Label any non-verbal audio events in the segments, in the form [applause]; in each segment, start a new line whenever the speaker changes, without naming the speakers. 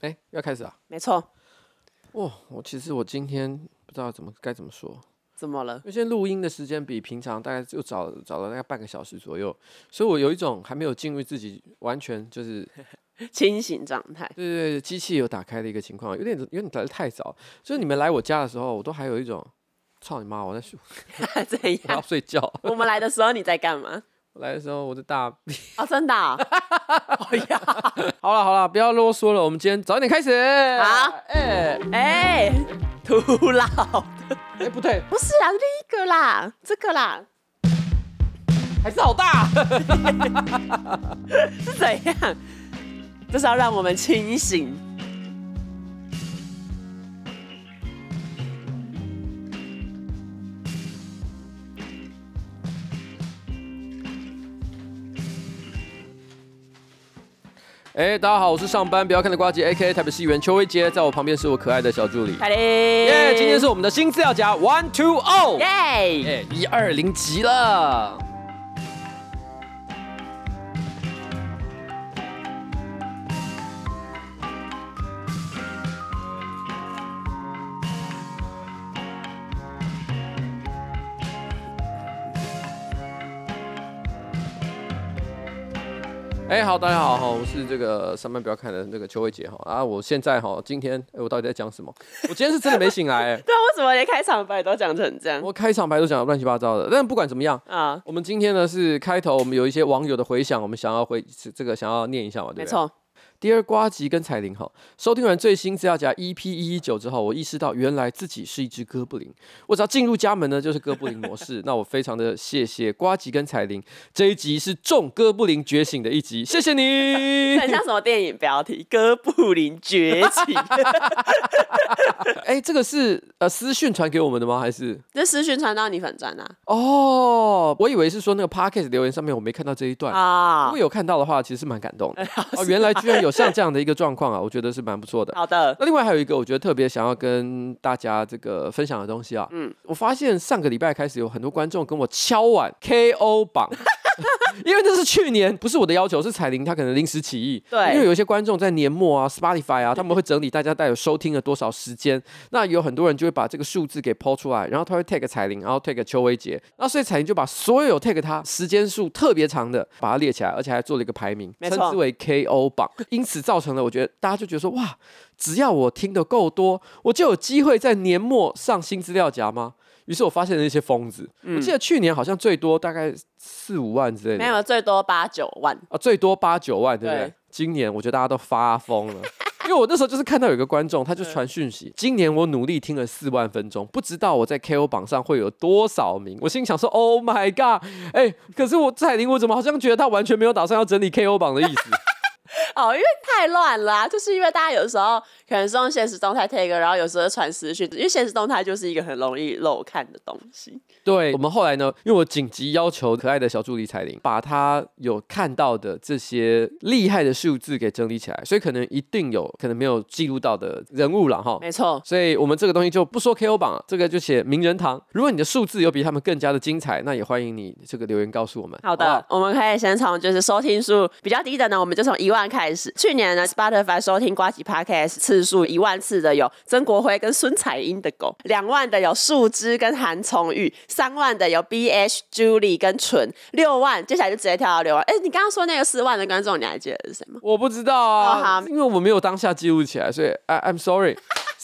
哎，要开始啊？
没错。
哇，我其实我今天不知道怎么该怎么说。
怎么了？
因为现在录音的时间比平常大概就早早了大概半个小时左右，所以我有一种还没有进入自己完全就是 [laughs]
清醒状态。
对对对，机器有打开的一个情况，有点有点来的太早。就是你们来我家的时候，我都还有一种操你妈，我在睡，[laughs]
怎样？
我要睡觉。
我们来的时候你在干嘛？
我来的时候我的大便。
啊，真的、哦？[laughs] 哎呀，
好了好了，不要啰嗦了，我们今天早一点开始。
好，哎哎，徒老的，
哎不对，
不是啊，另一个啦，这个啦，
还是好大，[laughs]
是怎样？这是要让我们清醒。
哎，大家好，我是上班不要看的瓜姐，A.K.A. 台北市议员邱威杰，在我旁边是我可爱的小助理
凯琳。耶，
今天是我们的新资料夹 One Two O，
耶，
哎，一二零级了。哎、欸，好，大家好哈，我是这个上班不要看的那个邱伟杰哈啊，我现在哈，今天哎、欸，我到底在讲什么？我今天是真的没醒来欸，[laughs]
对啊，为什么连开场白都讲成这样？
我开场白都讲的乱七八糟的，但不管怎么样啊，我们今天呢是开头，我们有一些网友的回响，我们想要回这个想要念一下嘛，对不对？没错。第二瓜吉跟彩铃哈，收听完最新资料夹 EP 一一九之后，我意识到原来自己是一只哥布林。我只要进入家门呢，就是哥布林模式。[laughs] 那我非常的谢谢瓜吉跟彩铃，这一集是众哥布林觉醒的一集，谢谢你。
很像什么电影标题？哥布林崛起。[laughs]
哎、欸，这个是呃私讯传给我们的吗？还是
这私讯传到你粉专啊？
哦，我以为是说那个 Podcast 留言上面我没看到这一段啊。如果有看到的话，其实是蛮感动的。[laughs] 哦，原来居然有。像这样的一个状况啊，我觉得是蛮不错的。
好的，
那另外还有一个我觉得特别想要跟大家这个分享的东西啊，嗯，我发现上个礼拜开始有很多观众跟我敲碗 KO 榜。[laughs] [laughs] 因为这是去年，不是我的要求，是彩铃他可能临时起意。对，因为有一些观众在年末啊，Spotify 啊，他们会整理大家带有收听了多少时间。那有很多人就会把这个数字给抛出来，然后他会 tag 彩铃，然后 tag 邱威杰，那所以彩铃就把所有 tag 他时间数特别长的把它列起来，而且还做了一个排名，称之为 KO 榜。因此造成了我觉得大家就觉得说，哇，只要我听得够多，我就有机会在年末上新资料夹吗？于是我发现了一些疯子，嗯、我记得去年好像最多大概四五万之类的，
没有，最多八九万。
啊，最多八九万，对不对？对，今年我觉得大家都发疯了，[laughs] 因为我那时候就是看到有个观众，他就传讯息，今年我努力听了四万分钟，不知道我在 KO 榜上会有多少名。我心里想说，Oh my god，哎、欸，可是我彩铃，我怎么好像觉得他完全没有打算要整理 KO 榜的意思？[laughs]
哦，因为太乱了啊，就是因为大家有时候可能是用现实动态 take，然后有时候传私讯，因为现实动态就是一个很容易漏看的东西。
对，我们后来呢，因为我紧急要求可爱的小助理彩铃，把他有看到的这些厉害的数字给整理起来，所以可能一定有可能没有记录到的人物了哈。
没错，
所以我们这个东西就不说 KO 榜，这个就写名人堂。如果你的数字有比他们更加的精彩，那也欢迎你这个留言告诉我们。
好的，好我们可以先从就是收听数比较低的呢，我们就从一万开始。去年呢，Spotify 收听瓜吉 Podcast 次数一万次的有曾国辉跟孙彩英的狗，两万的有树枝跟韩崇玉。三万的有 B H Julie 跟纯，六万接下来就直接跳到六万。哎、欸，你刚刚说那个四万的观众，你还记得是谁吗？
我不知道啊，oh, 因为我没有当下记录起来，所以 I, I'm sorry。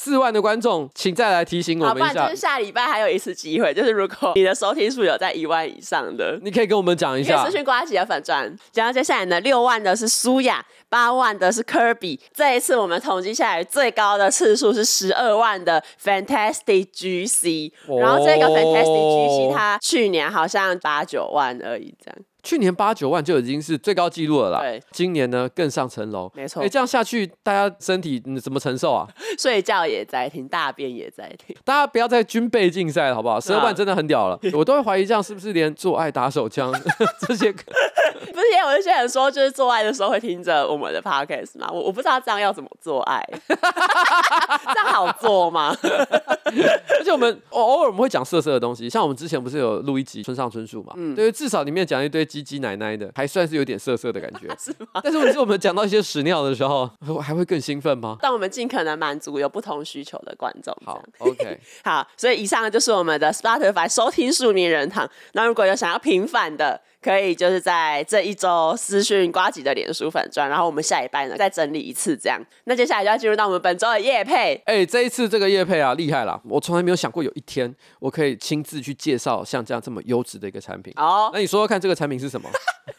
四万的观众，请再来提醒我们一下。
就是下礼拜还有一次机会，就是如果你的收听数有在一万以上的，
你可以跟我们讲一下。
私讯瓜吉的粉钻。然后接下来呢，六万的是苏雅，八万的是科比。这一次我们统计下来最高的次数是十二万的 Fantastic GC。然后这个 Fantastic GC 它去年好像八九万而已，这样。
去年八九万就已经是最高纪录了啦。对，今年呢更上层楼。
没错。
哎，这样下去，大家身体怎么承受啊？[laughs]
睡觉也在听，大便也在听。
大家不要再军备竞赛了，好不好？十二万真的很屌了，[laughs] 我都会怀疑这样是不是连做爱打手枪 [laughs] 这些。
不是，也有一些人说，就是做爱的时候会听着我们的 podcast 嘛。我我不知道这样要怎么做爱，这样好做吗？
而且我们偶尔我们会讲色色的东西，像我们之前不是有录一集村上春树嘛？嗯，对，至少里面讲一堆。唧唧奶奶的，还算是有点涩涩的感觉。[laughs]
是吗？[laughs]
但是我们讲到一些屎尿的时候，[laughs] 还会更兴奋吗？
但我们尽可能满足有不同需求的观众。
好，OK，
好，所以以上就是我们的 Spotify 收听数名人堂。那如果有想要平反的，可以就是在这一周私讯瓜吉的脸书粉砖，然后我们下一拜呢再整理一次这样。那接下来就要进入到我们本周的夜配。
哎、欸，这一次这个夜配啊厉害了，我从来没有想过有一天我可以亲自去介绍像这样这么优质的一个产品。哦，那你说说看这个产品是什么？[laughs]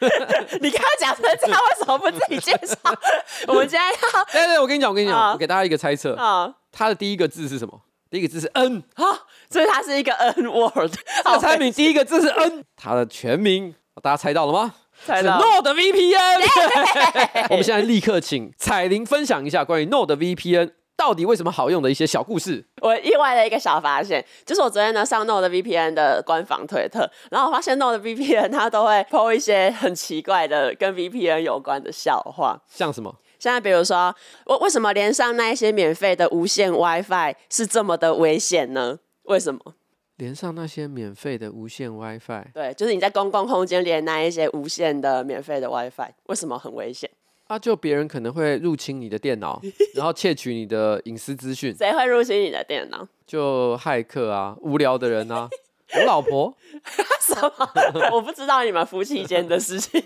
你刚刚讲成这样，为什么不自己介绍？我们今天要 [laughs]……
对对，我跟你讲，我跟你讲，
好
我给大家一个猜测。啊，它的第一个字是什么？第一个字是 N
啊，所以它是一个 N word。
这个产品第一个字是 N，它的全名。大家猜到了吗？
猜到
了。Node VPN。[laughs] 我们现在立刻请彩玲分享一下关于 Node VPN 到底为什么好用的一些小故事。
我意外的一个小发现，就是我昨天呢上 Node VPN 的官方推特，然后我发现 Node VPN 它都会 po 一些很奇怪的跟 VPN 有关的笑话，
像什么？
现在比如说，为为什么连上那一些免费的无线 WiFi 是这么的危险呢？为什么？
连上那些免费的无线 WiFi，
对，就是你在公共空间连那一些无线的免费的 WiFi，为什么很危险？
啊，就别人可能会入侵你的电脑，[laughs] 然后窃取你的隐私资讯。
谁会入侵你的电脑？
就骇客啊，无聊的人啊，[laughs] 我老婆。[laughs]
什么？我不知道你们夫妻间的事情。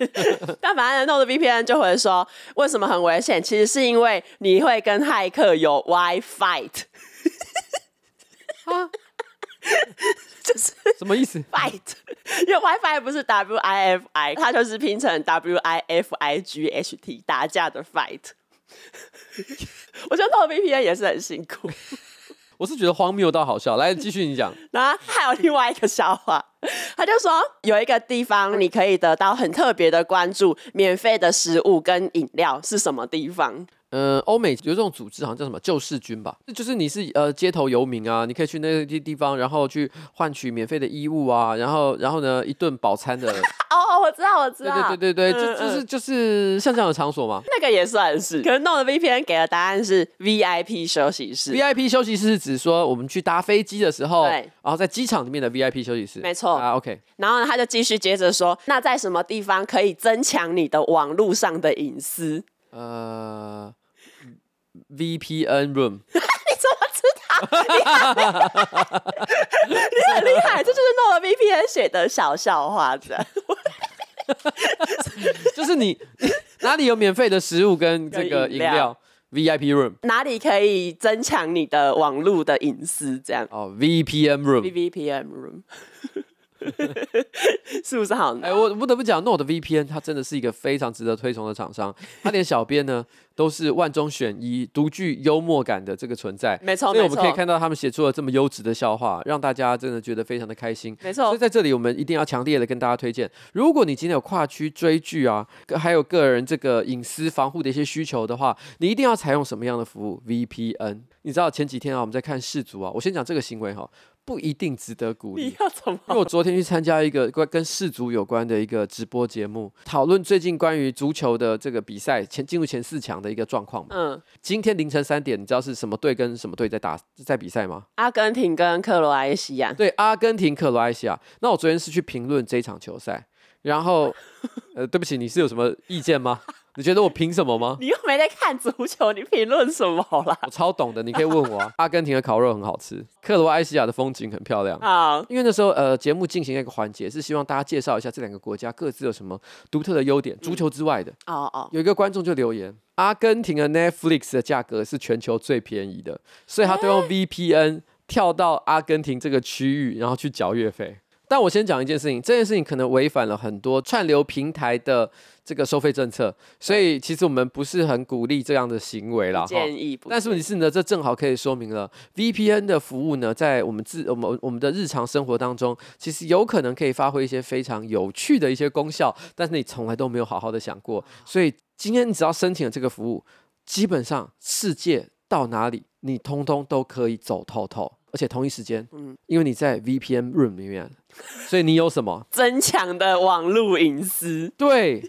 但反正 NordVPN 就会说，为什么很危险？其实是因为你会跟骇客有 WiFi。啊 [laughs]
就是什么意思
？Fight，[laughs] 因为 WiFi 不是 W I F I，它就是拼成 W I F I G H T，打架的 fight。[laughs] 我觉得弄 VPN 也是很辛苦。
我是觉得荒谬到好笑。来，继续你讲。
然后还有另外一个笑话，他就说有一个地方你可以得到很特别的关注，免费的食物跟饮料是什么地方？
呃，欧美有这种组织，好像叫什么救世军吧？就是你是呃街头游民啊，你可以去那些地地方，然后去换取免费的衣物啊，然后然后呢一顿饱餐的。[laughs]
哦，我知道，我知道。
对对对对对，嗯、就就是就是像这样的场所嘛。
那个也算是。可能 NordVPN 给的答案是 VIP 休息室。
VIP 休息室是指说我们去搭飞机的时候，对然后在机场里面的 VIP 休息室。
没错。
啊，OK。
然后呢，他就继续接着说，那在什么地方可以增强你的网络上的隐私？呃。
VPN room，[laughs]
你怎么知道？你很厉害，这就是 NordVPN 写的小笑话子。[laughs]
就是你 [laughs] 哪里有免费的食物跟这个饮料？VIP room，
哪里可以增强你的网络的隐私？这样
哦，VPN room，VPN
room。[laughs] 是不是好？
哎、欸，我不得不讲，Node VPN 它真的是一个非常值得推崇的厂商。它连小编呢都是万中选一、独具幽默感的这个存在。
没错，
所以我们可以看到他们写出了这么优质的笑话，让大家真的觉得非常的开心。
没错，
所以在这里我们一定要强烈的跟大家推荐：如果你今天有跨区追剧啊，还有个人这个隐私防护的一些需求的话，你一定要采用什么样的服务？VPN。你知道前几天啊，我们在看世足啊，我先讲这个行为哈。不一定值得鼓励。
你要怎么？
因为我昨天去参加一个关跟世足有关的一个直播节目，讨论最近关于足球的这个比赛前进入前四强的一个状况。嗯，今天凌晨三点，你知道是什么队跟什么队在打在比赛吗？
阿根廷跟克罗埃西亚。
对，阿根廷、克罗埃西亚。那我昨天是去评论这一场球赛，然后，呃，对不起，你是有什么意见吗？你觉得我凭什么吗？
你又没在看足球，你评论什么啦？
我超懂的，你可以问我啊。[laughs] 阿根廷的烤肉很好吃，克罗埃西亚的风景很漂亮。啊，因为那时候呃，节目进行一个环节是希望大家介绍一下这两个国家各自有什么独特的优点，足球之外的。哦哦、嗯。有一个观众就留言，阿根廷的 Netflix 的价格是全球最便宜的，所以他都用 VPN 跳到阿根廷这个区域，然后去缴月费。但我先讲一件事情，这件事情可能违反了很多串流平台的这个收费政策，所以其实我们不是很鼓励这样的行为啦。
建议不。
但是问题是呢，这正好可以说明了 VPN 的服务呢，在我们自我们我们的日常生活当中，其实有可能可以发挥一些非常有趣的一些功效，但是你从来都没有好好的想过。所以今天你只要申请了这个服务，基本上世界到哪里，你通通都可以走透透。而且同一时间，嗯，因为你在 VPN room 里面，所以你有什么 [laughs]
增强的网络隐私？
对，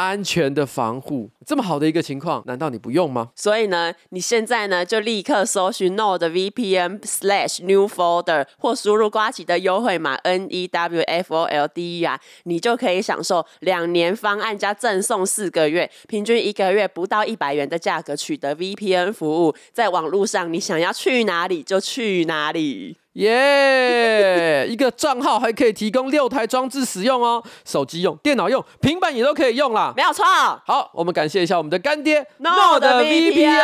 安全的防护，这么好的一个情况，难道你不用吗？
所以呢，你现在呢就立刻搜寻 NordVPN slash new folder 或输入瓜起的优惠码 N E W F O L D E R，你就可以享受两年方案加赠送四个月，平均一个月不到一百元的价格取得 VPN 服务，在网络上你想要去哪里就去哪里。
耶！Yeah, 一个账号还可以提供六台装置使用哦，手机用、电脑用、平板也都可以用啦。
没有错。
好，我们感谢一下我们的干爹
NordVPN。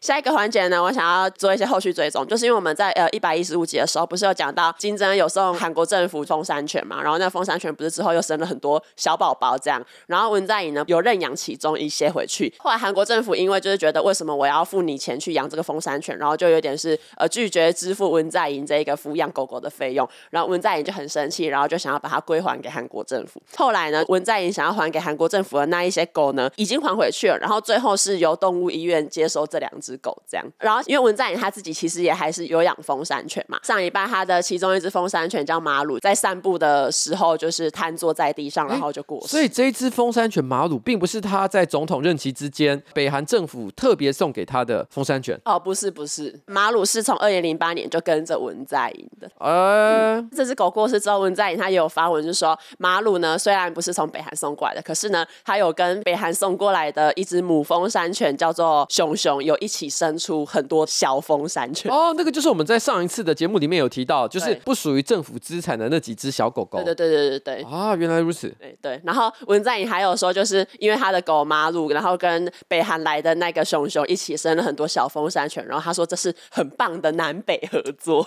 下一个环节呢，我想要做一些后续追踪，就是因为我们在呃一百一十五集的时候，不是有讲到金正恩有送韩国政府封山犬嘛？然后那风山犬不是之后又生了很多小宝宝这样，然后文在寅呢有认养其中一些回去。后来韩国政府因为就是觉得为什么我要付你钱去养这个风山犬，然后就有点是呃拒绝支付。文在寅这一个抚养狗狗的费用，然后文在寅就很生气，然后就想要把它归还给韩国政府。后来呢，文在寅想要还给韩国政府的那一些狗呢，已经还回去了。然后最后是由动物医院接收这两只狗，这样。然后因为文在寅他自己其实也还是有养风山犬嘛。上礼拜他的其中一只风山犬叫马鲁，在散步的时候就是瘫坐在地上，然后就过世。
所以这一只风山犬马鲁并不是他在总统任期之间北韩政府特别送给他的风山犬
哦，不是不是，马鲁是从二零零八年就。跟着文在寅的，
呃、
嗯，这只狗过世之后，文在寅他也有发文，就说马鲁呢，虽然不是从北韩送过来的，可是呢，他有跟北韩送过来的一只母峰山犬叫做熊熊，有一起生出很多小峰山犬。
哦，那个就是我们在上一次的节目里面有提到，就是不属于政府资产的那几只小狗狗。
对对对对对对。
啊，原来如此。
对对。然后文在寅还有说，就是因为他的狗马鲁，然后跟北韩来的那个熊熊一起生了很多小峰山犬，然后他说这是很棒的南北合作。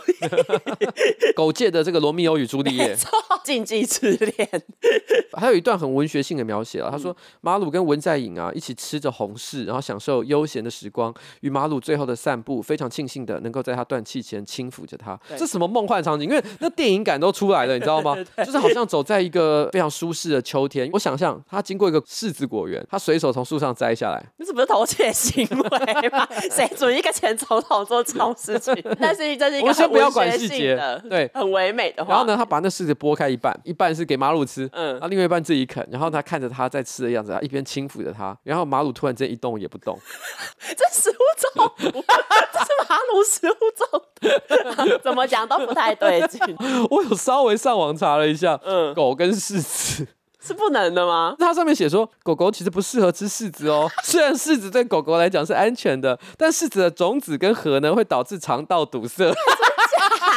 [laughs]
狗界的这个罗密欧与朱丽叶，[laughs]
禁忌之恋。[laughs]
还有一段很文学性的描写啊，他说马鲁跟文在寅啊一起吃着红柿，然后享受悠闲的时光。与马鲁最后的散步，非常庆幸的能够在他断气前轻抚着他。这什么梦幻场景？因为那电影感都出来了，你知道吗？就是好像走在一个非常舒适的秋天。我想象他经过一个柿子果园，他随手从树上摘下来。
那是不是偷窃行为吗？谁准一个前总统做这种事情？但是这是一个很。
不要管细节，对，
很唯美的话。
然后呢，他把那柿子剥开一半，一半是给马鲁吃，嗯，然后另外一半自己啃。然后他看着他在吃的样子，他一边轻抚着他。然后马鲁突然间一动也不动，[laughs]
这食物中毒，[laughs] 这是马鲁食物中毒，[laughs] 怎么讲都不太对劲。
我有稍微上网查了一下，嗯，狗跟柿子。
是不能的吗？
它上面写说，狗狗其实不适合吃柿子哦。虽然柿子对狗狗来讲是安全的，但柿子的种子跟核呢会导致肠道堵塞。[laughs]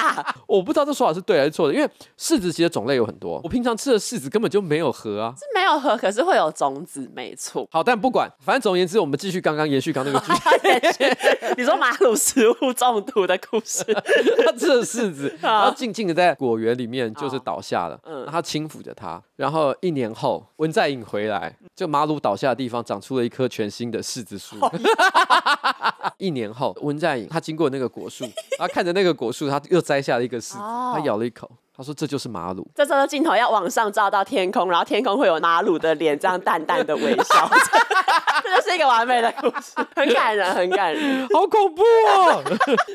[laughs] 我不知道这说法是对还是错的，因为柿子其实种类有很多，我平常吃的柿子根本就没有核啊，
是没有核，可是会有种子，没错。
好，但不管，反正总而言之，我们继续刚刚延续刚那个剧。[laughs]
你说马鲁食物中毒的故事，[laughs]
他吃了柿子，然后静静的在果园里面就是倒下了，嗯，他轻抚着他，然后一年后文在寅回来，就马鲁倒下的地方长出了一棵全新的柿子树。一年后文在寅他经过那个果树，他看着那个果树，他又摘下了一个柿子，他咬了一口。他说：“这就是马鲁。”
这时候镜头要往上照到天空，然后天空会有马鲁的脸，这样淡淡的微笑。[laughs] [laughs] 这就是一个完美的故事，[laughs] 很感人，很感人，[laughs]
好恐怖哦！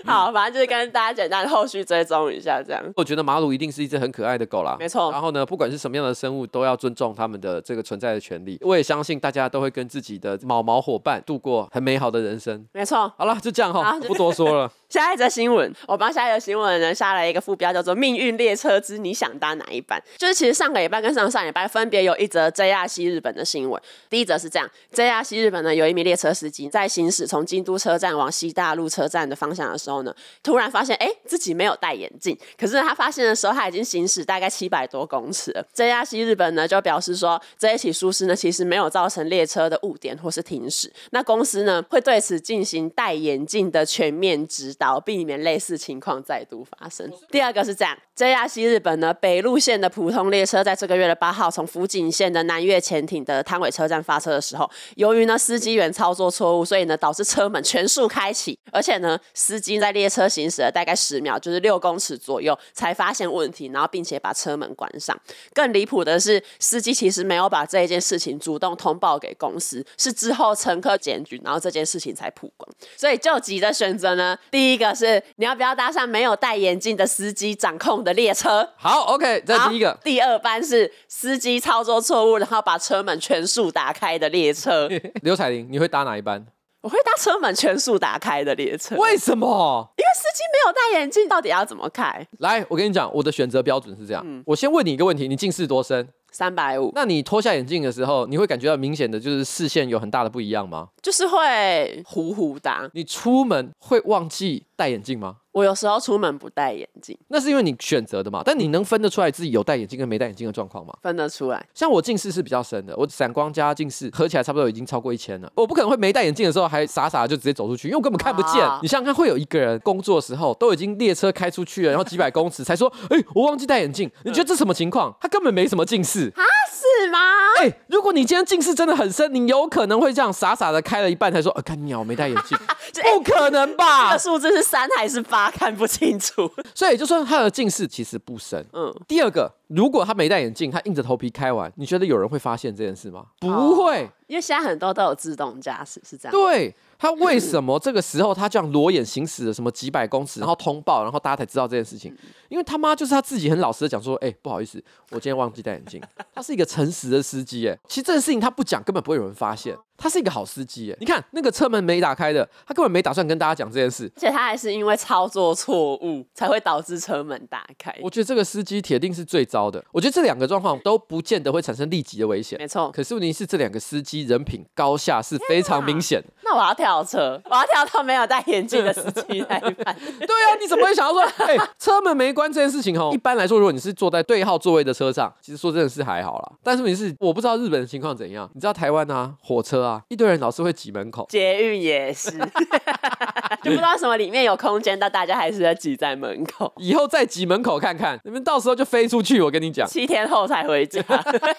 好，反正就是跟大家简单后续追踪一下，这样。
我觉得马鲁一定是一只很可爱的狗啦，
没错。
然后呢，不管是什么样的生物，都要尊重他们的这个存在的权利。我也相信大家都会跟自己的毛毛伙伴度过很美好的人生。
没错。
好了，就这样哈，不多说了。
下一则新闻，我帮下一则新闻呢下了一个副标，叫做“命运列车之你想搭哪一班”。就是其实上个礼拜跟上上礼拜分别有一则 JR 西日本的新闻。第一则是这样：JR 西日本呢有一名列车司机在行驶从京都车站往西大路车站的方向的时候呢，突然发现哎自己没有戴眼镜。可是他发现的时候他已经行驶大概七百多公尺了。JR 西日本呢就表示说，这一起疏失呢其实没有造成列车的误点或是停驶。那公司呢会对此进行戴眼镜的全面指导。避免类似情况再度发生。第二个是这样，JR 西日本呢，北路线的普通列车在这个月的八号从福井县的南越前町的汤尾车站发车的时候，由于呢司机员操作错误，所以呢导致车门全速开启，而且呢司机在列车行驶了大概十秒，就是六公尺左右才发现问题，然后并且把车门关上。更离谱的是，司机其实没有把这一件事情主动通报给公司，是之后乘客检举，然后这件事情才曝光。所以救急的选择呢，第第一个是你要不要搭上没有戴眼镜的司机掌控的列车？
好，OK，这是第一个。[laughs]
第二班是司机操作错误，然后把车门全速打开的列车。[laughs]
刘彩玲，你会搭哪一班？
我会搭车门全速打开的列车。
为什么？
因为司机没有戴眼镜，到底要怎么开？
来，我跟你讲，我的选择标准是这样。嗯、我先问你一个问题：你近视多深？
三百五。
那你脱下眼镜的时候，你会感觉到明显的就是视线有很大的不一样吗？
就是会糊糊的。
你出门会忘记戴眼镜吗？
我有时候出门不戴眼镜，
那是因为你选择的嘛。但你能分得出来自己有戴眼镜跟没戴眼镜的状况吗？
分得出来。
像我近视是比较深的，我散光加近视合起来差不多已经超过一千了。我不可能会没戴眼镜的时候还傻傻的就直接走出去，因为我根本看不见。啊、你想想看，会有一个人工作的时候都已经列车开出去了，然后几百公尺才说，哎、欸，我忘记戴眼镜。你觉得这什么情况？他根本没什么近视。
是吗？
哎、欸，如果你今天近视真的很深，你有可能会这样傻傻的开了一半才说，呃，看鸟没戴眼镜，[laughs] 不可能吧？
这个数字是三还是八？看不清楚。
所以就算他的近视其实不深。嗯。第二个，如果他没戴眼镜，他硬着头皮开完，你觉得有人会发现这件事吗？不会，
因为现在很多都有自动驾驶，是这样。
对。他为什么这个时候他这样裸眼行驶了什么几百公尺，然后通报，然后大家才知道这件事情？因为他妈就是他自己很老实的讲说，哎、欸，不好意思，我今天忘记戴眼镜。他是一个诚实的司机，哎，其实这件事情他不讲，根本不会有人发现。他是一个好司机，哎，你看那个车门没打开的，他根本没打算跟大家讲这件事，
而且他还是因为操作错误才会导致车门打开。
我觉得这个司机铁定是最糟的。我觉得这两个状况都不见得会产生立即的危险，
没错。
可是问题是这两个司机人品高下是非常明显。
那我要跳车，我要跳到没有戴眼镜的司机那一班。[laughs]
对啊，你怎么会想要说，哎、欸，车门没关这件事情哦？一般来说，如果你是坐在对号座位的车上，其实说真的是还好啦。但是问题是，我不知道日本的情况怎样。你知道台湾啊，火车啊，一堆人老是会挤门口，
捷运也是，[laughs] 就不知道什么里面有空间，但大家还是在挤在门口。
以后再挤门口看看，你们到时候就飞出去。我跟你讲，
七天后才回家，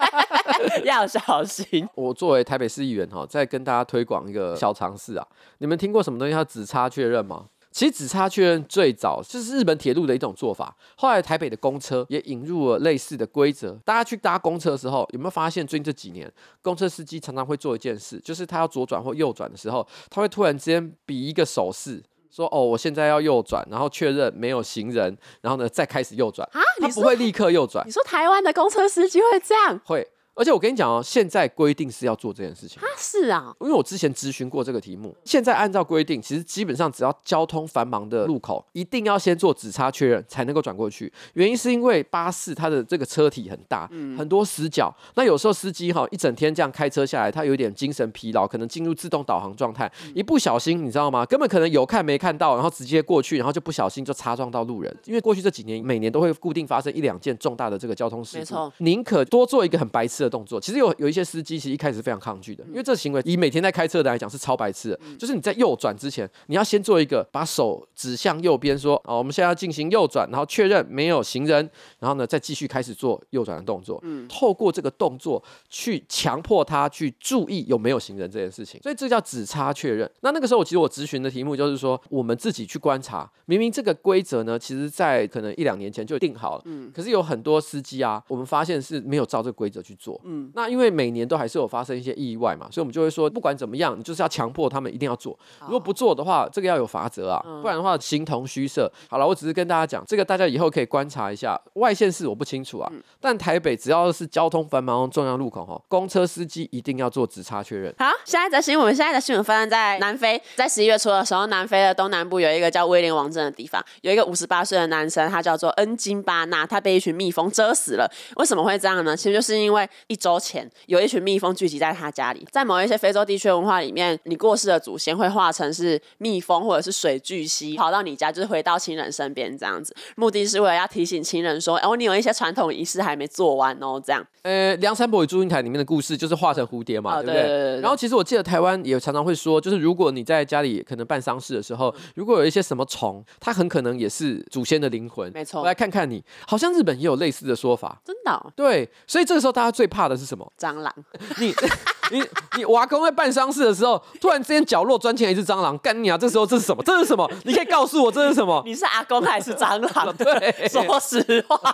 [laughs] 要小心。
我作为台北市议员哈，再跟大家推广一个小尝试啊，你们听过什么东西叫指差确认吗？其实只差确认最早就是日本铁路的一种做法，后来台北的公车也引入了类似的规则。大家去搭公车的时候，有没有发现最近这几年公车司机常常会做一件事，就是他要左转或右转的时候，他会突然之间比一个手势，说：“哦，我现在要右转，然后确认没有行人，然后呢再开始右转。”啊，他不会立刻右转。
你说台湾的公车司机会这样？
会。而且我跟你讲哦，现在规定是要做这件事情。
啊，是啊，
因为我之前咨询过这个题目。现在按照规定，其实基本上只要交通繁忙的路口，一定要先做指差确认才能够转过去。原因是因为巴士它的这个车体很大，嗯、很多死角。那有时候司机哈一整天这样开车下来，他有点精神疲劳，可能进入自动导航状态，嗯、一不小心你知道吗？根本可能有看没看到，然后直接过去，然后就不小心就擦撞到路人。因为过去这几年每年都会固定发生一两件重大的这个交通事故，没错，宁可多做一个很白痴的动作。其实有有。一些司机其实一开始是非常抗拒的，因为这个行为以每天在开车的来讲是超白痴的。就是你在右转之前，你要先做一个把手指向右边，说：“哦，我们现在要进行右转，然后确认没有行人，然后呢再继续开始做右转的动作。”嗯，透过这个动作去强迫他去注意有没有行人这件事情，所以这叫指差确认。那那个时候，其实我咨询的题目就是说，我们自己去观察，明明这个规则呢，其实在可能一两年前就定好了，嗯，可是有很多司机啊，我们发现是没有照这个规则去做，嗯，那因为。每年都还是有发生一些意外嘛，所以我们就会说，不管怎么样，你就是要强迫他们一定要做。如果不做的话，这个要有罚则啊，不然的话形同虚设。好了，我只是跟大家讲，这个大家以后可以观察一下。外县市我不清楚啊，但台北只要是交通繁忙重要路口哈，公车司机一定要做直差确认。
好，下一则新闻，我们现在的新闻发生在南非，在十一月初的时候，南非的东南部有一个叫威廉王镇的地方，有一个五十八岁的男生，他叫做恩金巴纳，他被一群蜜蜂蛰死了。为什么会这样呢？其实就是因为一周前有一群蜜蜂。聚集在他家里，在某一些非洲地区文化里面，你过世的祖先会化成是蜜蜂或者是水巨蜥，跑到你家，就是回到亲人身边这样子。目的是为了要提醒亲人说，哦，你有一些传统仪式还没做完哦，这样。
呃，梁山伯与祝英台里面的故事就是化成蝴蝶嘛，哦、对不对？对对对对，然后其实我记得台湾也常常会说，就是如果你在家里可能办丧事的时候，如果有一些什么虫，它很可能也是祖先的灵魂。
没错，
我来看看你，好像日本也有类似的说法。
真的、哦？
对，所以这个时候大家最怕的是什么？
蟑螂。
你 [laughs] 你你我阿公在办丧事的时候，突然之间角落钻进来一只蟑螂，干你啊！这时候这是什么？这是什么？你可以告诉我这是什么？
你是阿公还是蟑螂？[laughs]
对，
说实话。[laughs]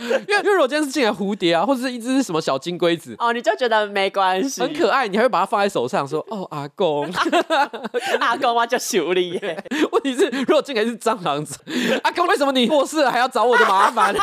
因为因为如果今天是进来蝴蝶啊，或者是一只什么小金龟子，
哦，你就觉得没关系，
很可爱，你还会把它放在手上说，哦，阿公，
阿公我叫修理耶。
问题是，如果进来是蟑螂子，阿公为什么你过世了还要找我的麻烦？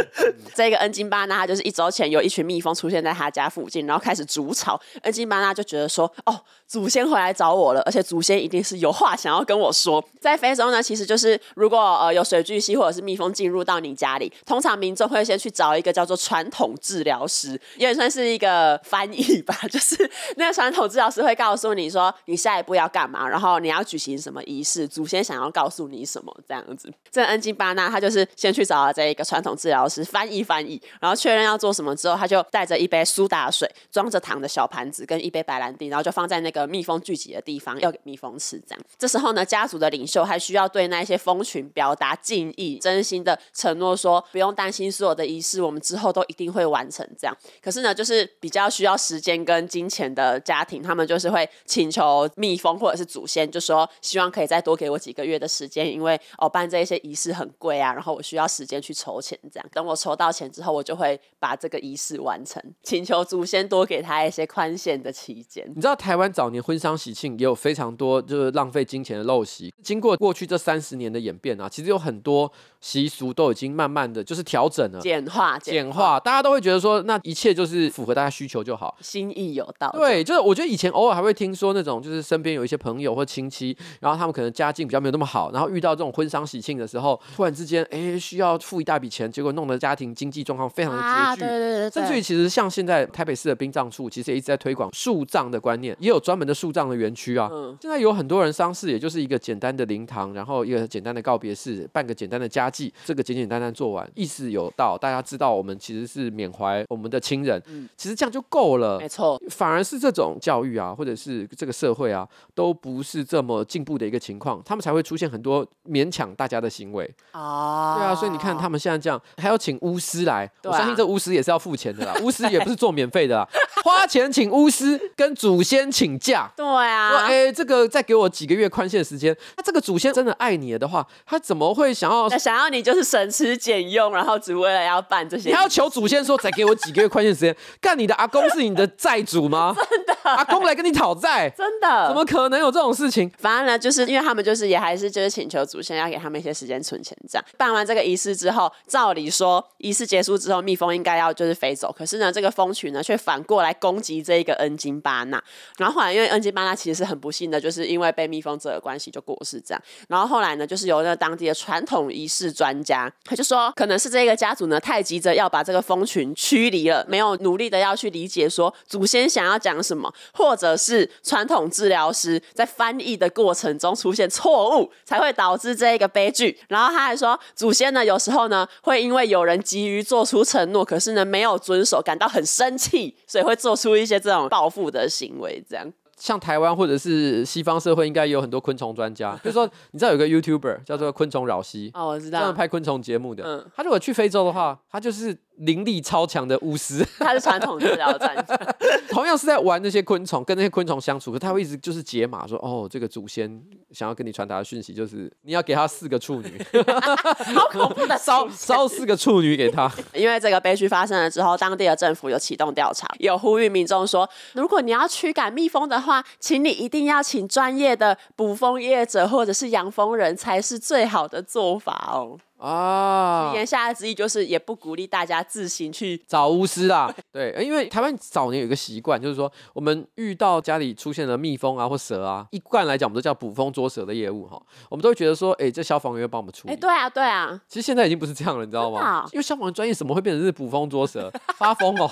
[laughs]
这个恩金巴纳他就是一周前有一群蜜蜂出现在他家附近，然后开始筑巢。恩金巴纳就觉得说，哦，祖先回来找我了，而且祖先一定是有话想要跟我说。在非洲呢，其实就是如果呃有水巨蜥或者是蜜蜂进入到你家里，通常民众会先去找一个叫做传统治疗师，也算是一个翻译吧。[laughs] 就是那个传统治疗师会告诉你说，你下一步要干嘛，然后你要举行什么仪式，祖先想要告诉你什么这样子。这恩金巴纳他就是先去找了这一个传统治疗老师翻译翻译，然后确认要做什么之后，他就带着一杯苏打水、装着糖的小盘子跟一杯白兰地，然后就放在那个蜜蜂聚集的地方，要给蜜蜂吃。这样，这时候呢，家族的领袖还需要对那些蜂群表达敬意，真心的承诺说，不用担心，所有的仪式我们之后都一定会完成。这样，可是呢，就是比较需要时间跟金钱的家庭，他们就是会请求蜜蜂或者是祖先，就说希望可以再多给我几个月的时间，因为哦办这一些仪式很贵啊，然后我需要时间去筹钱。这样，等我筹到钱之后，我就会把这个仪式完成，请求祖先多给他一些宽限的期间。
你知道台湾早年婚丧喜庆也有非常多就是浪费金钱的陋习，经过过去这三十年的演变啊，其实有很多习俗都已经慢慢的就是调整了，
简化，
简化，大家都会觉得说，那一切就是符合大家需求就好，
心意有道。
对，就是我觉得以前偶尔还会听说那种，就是身边有一些朋友或亲戚，然后他们可能家境比较没有那么好，然后遇到这种婚丧喜庆的时候，突然之间哎需要付一大笔钱，结果弄得家庭经济状况非常的拮据，啊、对对对对，甚至于其实像现在台北市的殡葬处，其实也一直在推广树葬的观念，也有专门的树葬的园区啊。嗯，现在有很多人丧事，也就是一个简单的灵堂，然后一个简单的告别式，办个简单的家祭，这个简简单单做完，意思有道，大家知道我们其实是缅怀我们的亲人，嗯，其实这样就够了，
没错。
反而是这种教育啊，或者是这个社会啊，都不是这么进步的一个情况，他们才会出现很多勉强大家的行为。啊。对啊，所以你看他们现在这样，还要请巫师来，啊、我相信这巫师也是要付钱的啦，[laughs] 巫师也不是做免费的啦，花钱请巫师跟祖先请假。[laughs]
对啊，
哎，这个再给我几个月宽限时间，那这个祖先真的爱你了的话，他怎么会想要
想要你就是省吃俭用，然后只为了要办这些？
你还要求祖先说再给我几个月宽限时间？[laughs] 干你的阿公是你的债主吗？
真的，
阿公来跟你讨债？
真的？
怎么可能有这种事情？
反正呢，就是因为他们就是也还是就是请求祖先要给他们一些时间存钱，这样办完这个仪式之后，照理说仪式结束之后，蜜蜂应该要就是飞走，可是呢，这个蜂群呢却反过来攻击这一个恩金巴纳。然后后来因为恩金巴纳其实是很不幸的，就是因为被蜜蜂蛰的关系就过世这样。然后后来呢，就是由那当地的传统仪式专家，他就说可能是这个家族呢太急着要把这个蜂群驱离了，没有努力的要去理解说祖先想要讲什么，或者是传统治疗师在翻译的过程中出现错误，才会导致这一个悲剧。然后他还说，祖先呢有时候呢会因为有人急于做出承诺，可是呢没有遵守，感到很生气，所以会做出一些这种报复的行为，这样。
像台湾或者是西方社会，应该也有很多昆虫专家。[laughs] 比如说，你知道有个 YouTuber 叫做昆虫扰西
哦，我知道，
专门拍昆虫节目的。嗯，他如果去非洲的话，他就是。灵力超强的巫师，[laughs]
他是传统治疗专家，[laughs]
同样是在玩那些昆虫，跟那些昆虫相处，可他会一直就是解码说，哦，这个祖先想要跟你传达的讯息就是你要给他四个处女 [laughs] [laughs]
好恐怖的 [laughs]
烧烧四个处女给他。
因为这个悲剧发生了之后，当地的政府有启动调查，有呼吁民众说，如果你要驱赶蜜蜂的话，请你一定要请专业的捕蜂业者或者是养蜂人才是最好的做法哦。啊，言下的之意就是也不鼓励大家自行去
找巫师啦。对，因为台湾早年有一个习惯，就是说我们遇到家里出现了蜜蜂啊或蛇啊，一贯来讲我们都叫捕蜂捉蛇的业务哈，我们都会觉得说，哎，这消防员帮我们处理。
哎，对啊，对啊。
其实现在已经不是这样了，你知道吗？因为消防员专业，怎么会变成是捕风捉蛇？[laughs] 发疯哦！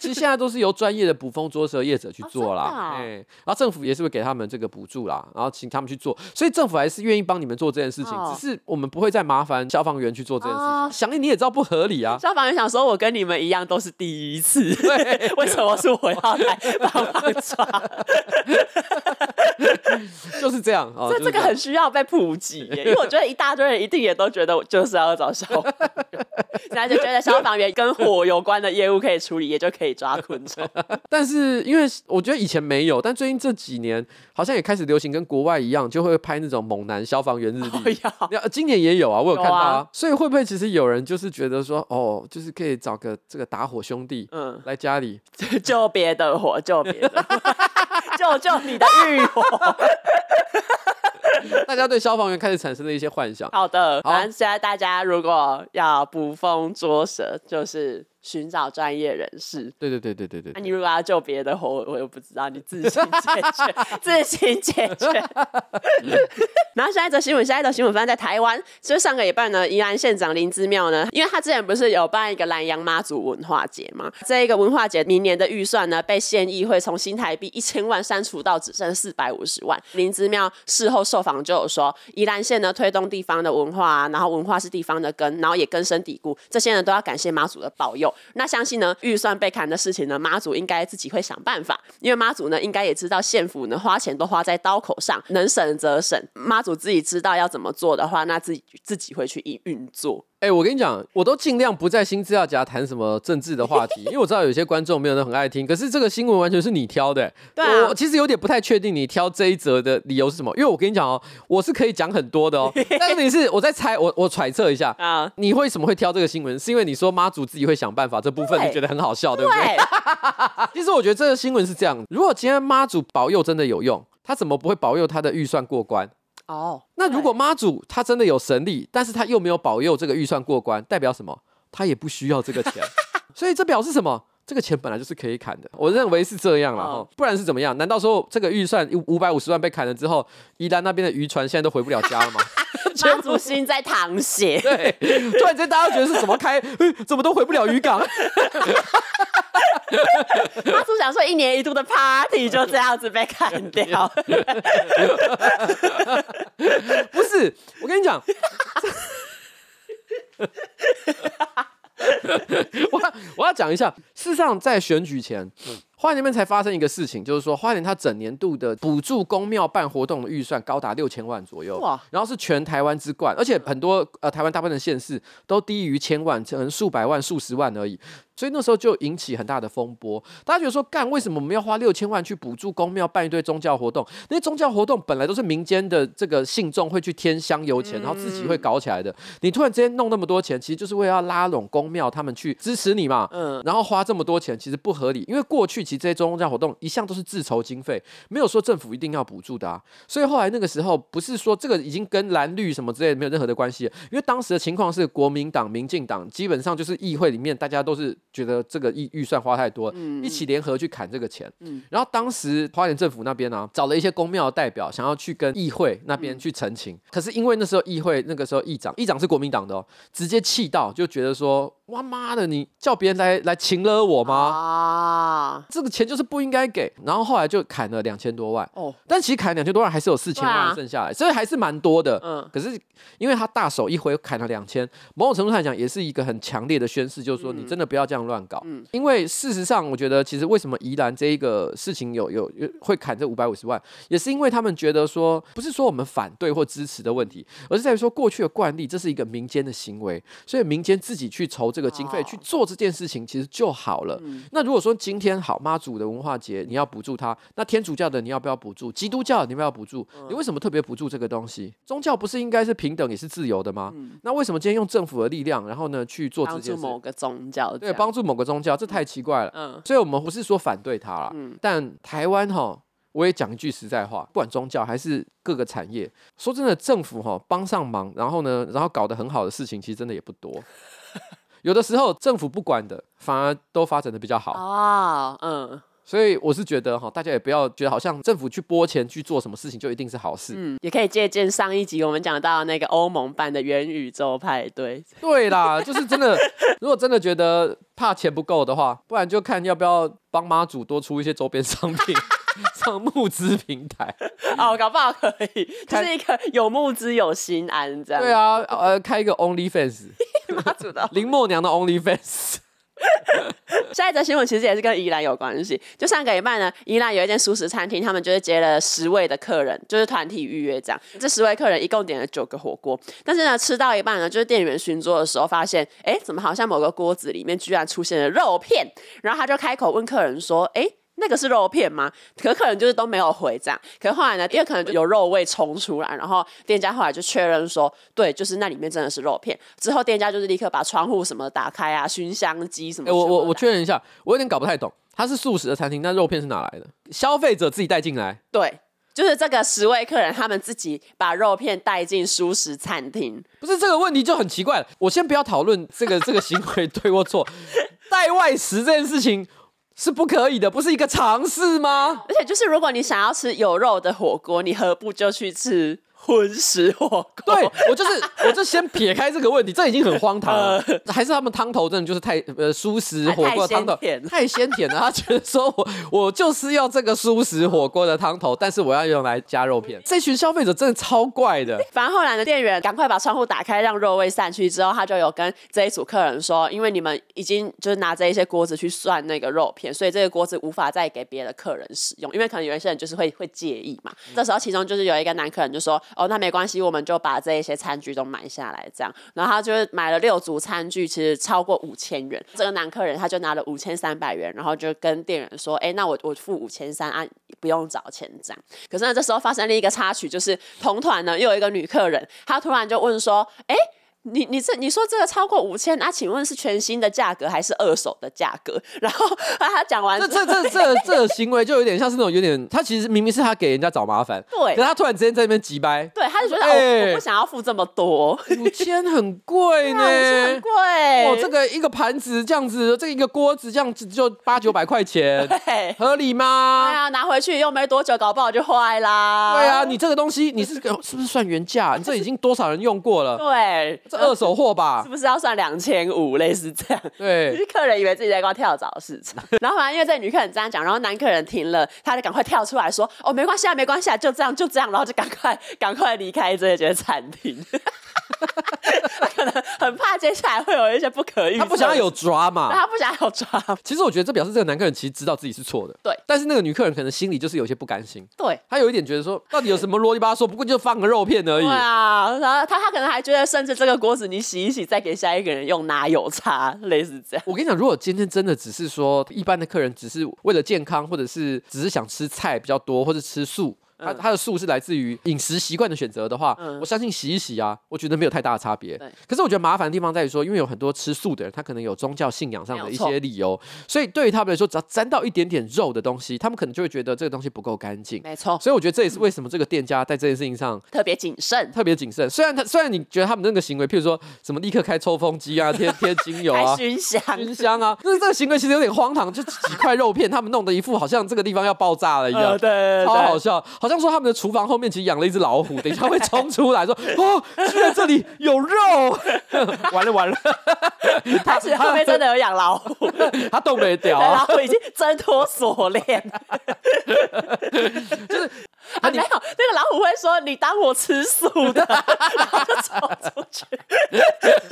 其实现在都是由专业的捕风捉蛇业者去做啦，哎、哦欸，然后政府也是会给他们这个补助啦，然后请他们去做，所以政府还是愿意帮你们做这件事情，哦、只是我们不会再麻烦消防员去做这件事情。哦、想必你也知道不合理啊！[laughs]
消防员想说，我跟你们一样都是第一次，对，为什么是我要来帮忙抓？[laughs]
就是这样。哦、
这这个很需要被普及耶，因为我觉得一大堆人一定也都觉得就是要找消防员，[laughs] 现在就觉得消防员跟火有关的业务可以处理，也就可以抓昆虫。[laughs]
但是因为我觉得以前没有，但最近这几年好像也开始流行，跟国外一样，就会拍那种猛男消防员日历。[laughs] 要今年也有啊，我有看到啊。所以会不会其实有人就是觉得说，哦，就是可以找个这个打火兄弟，嗯，来家里 [laughs]
救别的火，救别的，救救你的欲火。
大家对消防员开始产生了一些幻想。
好的，反正现在大家如果要捕风捉蛇，就是。寻找专业人士。
对对对对对对。
那、啊、你如果要救别的活，我又不知道，你自行解决，自行解决。[laughs] 然后下一则新闻，下一则新闻发生在台湾。就上个礼拜呢，宜兰县长林之妙呢，因为他之前不是有办一个兰阳妈祖文化节嘛，这一个文化节明年的预算呢，被县议会从新台币一千万删除到只剩四百五十万。林之妙事后受访就有说，宜兰县呢推动地方的文化、啊，然后文化是地方的根，然后也根深蒂固，这些人都要感谢妈祖的保佑。那相信呢，预算被砍的事情呢，妈祖应该自己会想办法，因为妈祖呢，应该也知道县府呢花钱都花在刀口上，能省则省。妈祖自己知道要怎么做的话，那自己自己会去运运作。
哎、欸，我跟你讲，我都尽量不在新资料夹谈什么政治的话题，因为我知道有些观众没有人很爱听。可是这个新闻完全是你挑的、欸，对、啊，我其实有点不太确定你挑这一则的理由是什么。因为我跟你讲哦，我是可以讲很多的哦，[laughs] 但问题是我在猜，我我揣测一下啊，你为什么会挑这个新闻？是因为你说妈祖自己会想办法这部分，你觉得很好笑，对，对不对？对 [laughs] 其实我觉得这个新闻是这样：如果今天妈祖保佑真的有用，他怎么不会保佑他的预算过关？哦，oh, 那如果妈祖他真的有神力，但是他又没有保佑这个预算过关，代表什么？他也不需要这个钱，[laughs] 所以这表示什么？这个钱本来就是可以砍的。我认为是这样了哈，oh. 不然是怎么样？难道说这个预算五百五十万被砍了之后，宜兰那边的渔船现在都回不了家了吗？[laughs]
妈祖心在淌血，
对，突然间大家觉得是怎么开，怎么都回不了渔港？[laughs] [laughs]
阿祖想说一年一度的 party 就这样子被砍掉，
不是？我跟你讲，[laughs] 我我要讲一下，事实上在选举前。花莲那边才发生一个事情，就是说花莲它整年度的补助公庙办活动的预算高达六千万左右，哇！然后是全台湾之冠，而且很多呃台湾大部分的县市都低于千万，可能数百万、数十万而已。所以那时候就引起很大的风波，大家觉得说，干为什么我们要花六千万去补助公庙办一堆宗教活动？那些宗教活动本来都是民间的这个信众会去添香油钱，然后自己会搞起来的。你突然之间弄那么多钱，其实就是为了要拉拢公庙他们去支持你嘛。嗯。然后花这么多钱其实不合理，因为过去其实这些宗教活动一向都是自筹经费，没有说政府一定要补助的啊。所以后来那个时候不是说这个已经跟蓝绿什么之类的没有任何的关系，因为当时的情况是国民党、民进党基本上就是议会里面大家都是觉得这个预。预算花太多，一起联合去砍这个钱。然后当时花莲政府那边呢、啊，找了一些公庙的代表，想要去跟议会那边去澄清。可是因为那时候议会那个时候议长，议长是国民党的哦，直接气到就觉得说。哇妈的！你叫别人来来擒了我吗？啊，这个钱就是不应该给。然后后来就砍了两千多万。哦，但其实砍两千多万还是有四千万剩下来，啊、所以还是蛮多的。嗯，可是因为他大手一挥砍了两千，某种程度上来讲也是一个很强烈的宣示，就是说你真的不要这样乱搞。嗯，因为事实上，我觉得其实为什么宜兰这一个事情有有有会砍这五百五十万，也是因为他们觉得说，不是说我们反对或支持的问题，而是在于说过去的惯例，这是一个民间的行为，所以民间自己去筹。这个经费去做这件事情，其实就好了。嗯、那如果说今天好妈祖的文化节，你要补助他，那天主教的你要不要补助？基督教你要不要补助？嗯、你为什么特别补助这个东西？宗教不是应该是平等也是自由的吗？嗯、那为什么今天用政府的力量，然后呢去做这件事？
帮助某个宗教，
对，帮助某个宗教，这太奇怪了。嗯，所以我们不是说反对他了。嗯，但台湾哈。我也讲一句实在话，不管宗教还是各个产业，说真的，政府哈帮上忙，然后呢，然后搞得很好的事情，其实真的也不多。有的时候政府不管的，反而都发展的比较好啊。嗯，所以我是觉得哈，大家也不要觉得好像政府去拨钱去做什么事情就一定是好事。
嗯，也可以借鉴上一集我们讲到那个欧盟办的元宇宙派对。[laughs]
对啦，就是真的，如果真的觉得怕钱不够的话，不然就看要不要帮妈祖多出一些周边商品。[laughs] 上募资平台 [laughs]
哦，搞不好可以，就是一个有募资有心安这样。
对啊，呃，开一个 OnlyFans，[laughs] 妈祖的林默娘的 OnlyFans，
下一则新闻其实也是跟宜兰有关系。就上个礼拜呢，宜兰有一间素食餐厅，他们就是接了十位的客人，就是团体预约这样。这十位客人一共点了九个火锅，但是呢，吃到一半呢，就是店员巡桌的时候发现，哎，怎么好像某个锅子里面居然出现了肉片？然后他就开口问客人说，哎。那个是肉片吗？可可能就是都没有回这样。可是后来呢，因为可能就有肉味冲出来，然后店家后来就确认说，对，就是那里面真的是肉片。之后店家就是立刻把窗户什么打开啊，熏香机什么。
我我我确认一下，我有点搞不太懂。它是素食的餐厅，那肉片是哪来的？消费者自己带进来？
对，就是这个十位客人他们自己把肉片带进熟食餐厅。
不是这个问题就很奇怪了。我先不要讨论这个这个行为对或错，[laughs] 带外食这件事情。是不可以的，不是一个尝试吗？
而且就是，如果你想要吃有肉的火锅，你何不就去吃？荤食火锅，
对，我就是，我就先撇开这个问题，这已经很荒唐了。还是他们汤头真的就是太呃蔬食火锅汤头太鲜甜了，他觉得说我我就是要这个蔬食火锅的汤头，但是我要用来加肉片。这群消费者真的超怪的。[laughs]
反正后来的店员赶快把窗户打开，让肉味散去之后，他就有跟这一组客人说，因为你们已经就是拿着一些锅子去涮那个肉片，所以这个锅子无法再给别的客人使用，因为可能有一些人就是会会介意嘛。这时候其中就是有一个男客人就说。哦，那没关系，我们就把这一些餐具都买下来，这样。然后他就是买了六组餐具，其实超过五千元。这个男客人他就拿了五千三百元，然后就跟店员说：“哎，那我我付五千三啊，不用找钱这样。”可是呢，这时候发生了一个插曲，就是同团呢又有一个女客人，她突然就问说：“哎。”你你这你说这个超过五千，那请问是全新的价格还是二手的价格？然后他讲完，
这这 [laughs] 这这这个行为就有点像是那种有点，他其实明明是他给人家找麻烦，
对，
可他突然之间在那边急掰，
对，他就觉得、欸、哦，我不想要付这么多，[laughs]
五千很贵呢，五
千很贵，
哦，这个一个盘子这样子，这个一个锅子这样子就八九百块钱，[laughs]
对，
合理吗？
对啊，拿回去又没多久，搞不好就坏啦。
对啊，你这个东西你是是不是算原价？你这已经多少人用过了？
对，
这二手货吧。[laughs]
是不是要算两千五，类似这样？
对，是
客人以为自己在逛跳蚤市场，[laughs] 然后反正因为这女客人这样讲，然后男客人听了，他就赶快跳出来说：“哦，没关系啊，没关系啊，就这样，就这样。”然后就赶快赶快离开这间餐厅。他 [laughs] 可能很怕接下来会有一些不可预，
他不想要有抓嘛，
他不想要有抓。
其实我觉得这表示这个男客人其实知道自己是错的，
对。
但是那个女客人可能心里就是有些不甘心，
对。
他有一点觉得说，到底有什么啰里吧嗦，不过就放个肉片而已。对
啊，然后他他可能还觉得，甚至这个锅子你洗一洗，再给下一个人用，哪有差？类似这样。
我跟你讲，如果今天真的只是说一般的客人，只是为了健康，或者是只是想吃菜比较多，或者吃素。它它的素是来自于饮食习惯的选择的话，嗯，我相信洗一洗啊，我觉得没有太大的差别。可是我觉得麻烦的地方在于说，因为有很多吃素的人，他可能有宗教信仰上的一些理由，所以对于他们来说，只要沾到一点点肉的东西，他们可能就会觉得这个东西不够干净。
没错。
所以我觉得这也是为什么这个店家在这件事情上
特别谨慎，
特别谨慎。虽然他虽然你觉得他们那个行为，譬如说什么立刻开抽风机啊，贴贴精油啊，
熏香
熏香啊，但是这个行为其实有点荒唐，就几块肉片，他们弄得一副好像这个地方要爆炸了一样，对，超好笑，好像说他们的厨房。后面其实养了一只老虎，等一下会冲出来说：“ [laughs] 哦，居然这里有肉！”完 [laughs] 了完了，[laughs]
他其实后面真的有养老虎，
他动没掉，
老虎已经挣脱锁链，
就是。
啊，没有，那个老虎会说：“你当我吃素的。” [laughs] 然后就走出去，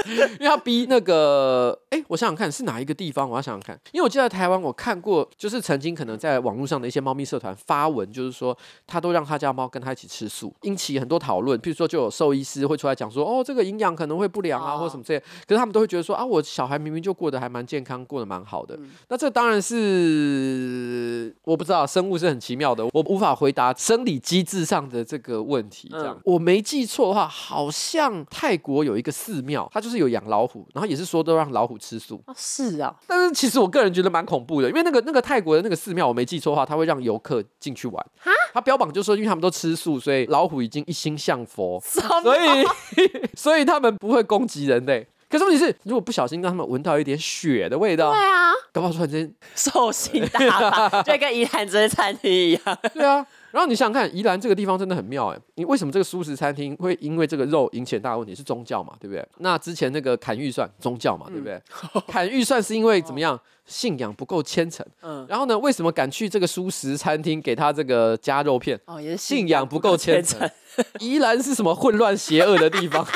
[laughs]
因为他逼那个，哎、欸，我想想看是哪一个地方，我要想想看，因为我记得台湾我看过，就是曾经可能在网络上的一些猫咪社团发文，就是说他都让他家猫跟他一起吃素，引起很多讨论。譬如说，就有兽医师会出来讲说：“哦，这个营养可能会不良啊，哦、或什么这些。”可是他们都会觉得说：“啊，我小孩明明就过得还蛮健康，过得蛮好的。嗯”那这当然是我不知道，生物是很奇妙的，我无法回答生。生理机制上的这个问题，这样、嗯、我没记错的话，好像泰国有一个寺庙，它就是有养老虎，然后也是说都让老虎吃素。
哦，是啊，
但是其实我个人觉得蛮恐怖的，因为那个那个泰国的那个寺庙，我没记错的话，他会让游客进去玩。哈，他标榜就是说，因为他们都吃素，所以老虎已经一心向佛，所以 [laughs] 所以他们不会攻击人类。可是问题是，如果不小心让他们闻到一点血的味道，
对啊，
搞不好突然间
兽性大发，[laughs] 就跟宜兰这些餐厅一样。
对啊。然后你想想看，宜兰这个地方真的很妙哎！你为什么这个素食餐厅会因为这个肉引起很大的问题？是宗教嘛，对不对？那之前那个砍预算，宗教嘛，对不对？嗯、砍预算是因为怎么样？信仰不够虔诚。嗯。然后呢，为什么敢去这个素食餐厅给他这个加肉片？
哦，也是
信仰不够虔诚。[laughs] 宜兰是什么混乱邪恶的地方？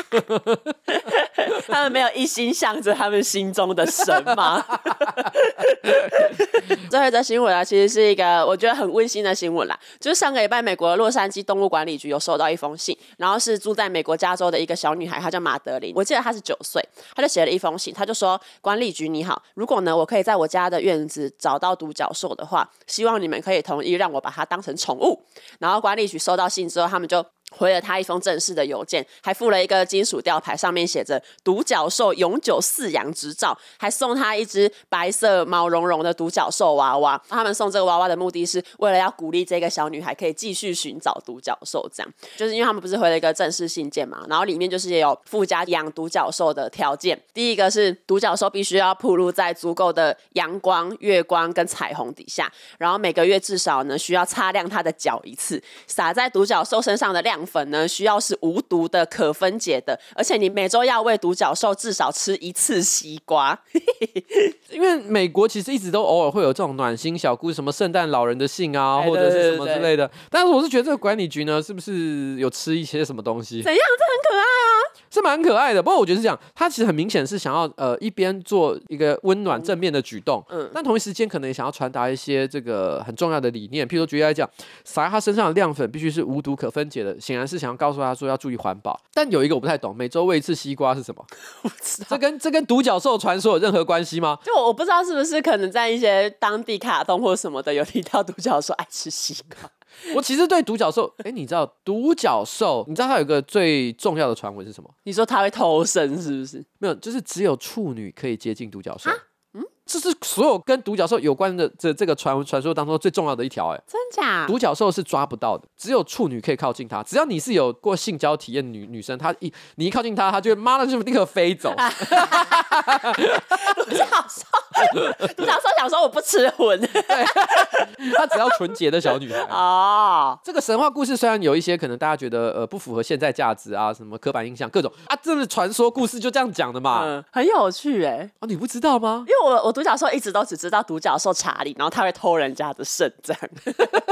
[laughs]
他们没有一心向着他们心中的神吗？最后一则新闻啊，其实是一个我觉得很温馨的新闻啦。就是上个礼拜，美国洛杉矶动物管理局有收到一封信，然后是住在美国加州的一个小女孩，她叫马德琳，我记得她是九岁，她就写了一封信，她就说：“管理局你好，如果呢我可以在我家的院子找到独角兽的话，希望你们可以同意让我把它当成宠物。”然后管理局收到信之后，他们就。回了他一封正式的邮件，还附了一个金属吊牌，上面写着“独角兽永久饲养执照”，还送他一只白色毛茸茸的独角兽娃娃。他们送这个娃娃的目的是为了要鼓励这个小女孩可以继续寻找独角兽，这样就是因为他们不是回了一个正式信件嘛，然后里面就是也有附加养独角兽的条件。第一个是独角兽必须要铺露在足够的阳光、月光跟彩虹底下，然后每个月至少呢需要擦亮它的脚一次，洒在独角兽身上的亮粉呢，需要是无毒的、可分解的，而且你每周要喂独角兽至少吃一次西瓜。[laughs]
因为美国其实一直都偶尔会有这种暖心小故事，什么圣诞老人的信啊，或者是什么之类的。但是我是觉得这个管理局呢，是不是有吃一些什么东西？
怎样？这很可爱啊，
是蛮可爱的。不过我觉得是这样，他其实很明显是想要呃一边做一个温暖正面的举动，嗯，但同一时间可能也想要传达一些这个很重要的理念。譬如说举例来讲，撒在他身上的亮粉必须是无毒可分解的，显然是想要告诉他说要注意环保。但有一个我不太懂，每周喂一次西瓜是什么？[laughs]
我知道。
这跟这跟独角兽传说有任何关系吗？
就我不知道是不是可能在一些当地卡通或什么的有提到独角兽爱吃西瓜。[laughs]
我其实对独角兽，哎，你知道独角兽？你知道它有一个最重要的传闻是什么？
你说它会偷生是不是？
没有，就是只有处女可以接近独角兽。这是所有跟独角兽有关的这这个传传说当中最重要的一条，哎，
真假？
独角兽是抓不到的，只有处女可以靠近它。只要你是有过性交体验女女生，她一你一靠近她，她就会妈的就立刻飞走。[laughs] 独
角兽，独角兽想说我不吃荤，对，
她只要纯洁的小女孩。[laughs] 哦，这个神话故事虽然有一些可能大家觉得呃不符合现在价值啊，什么刻板印象各种啊，这是传说故事就这样讲的嘛，
嗯，很有趣哎。
哦，你不知道吗？
因为我我。独角兽一直都只知道独角兽查理，然后他会偷人家的肾脏，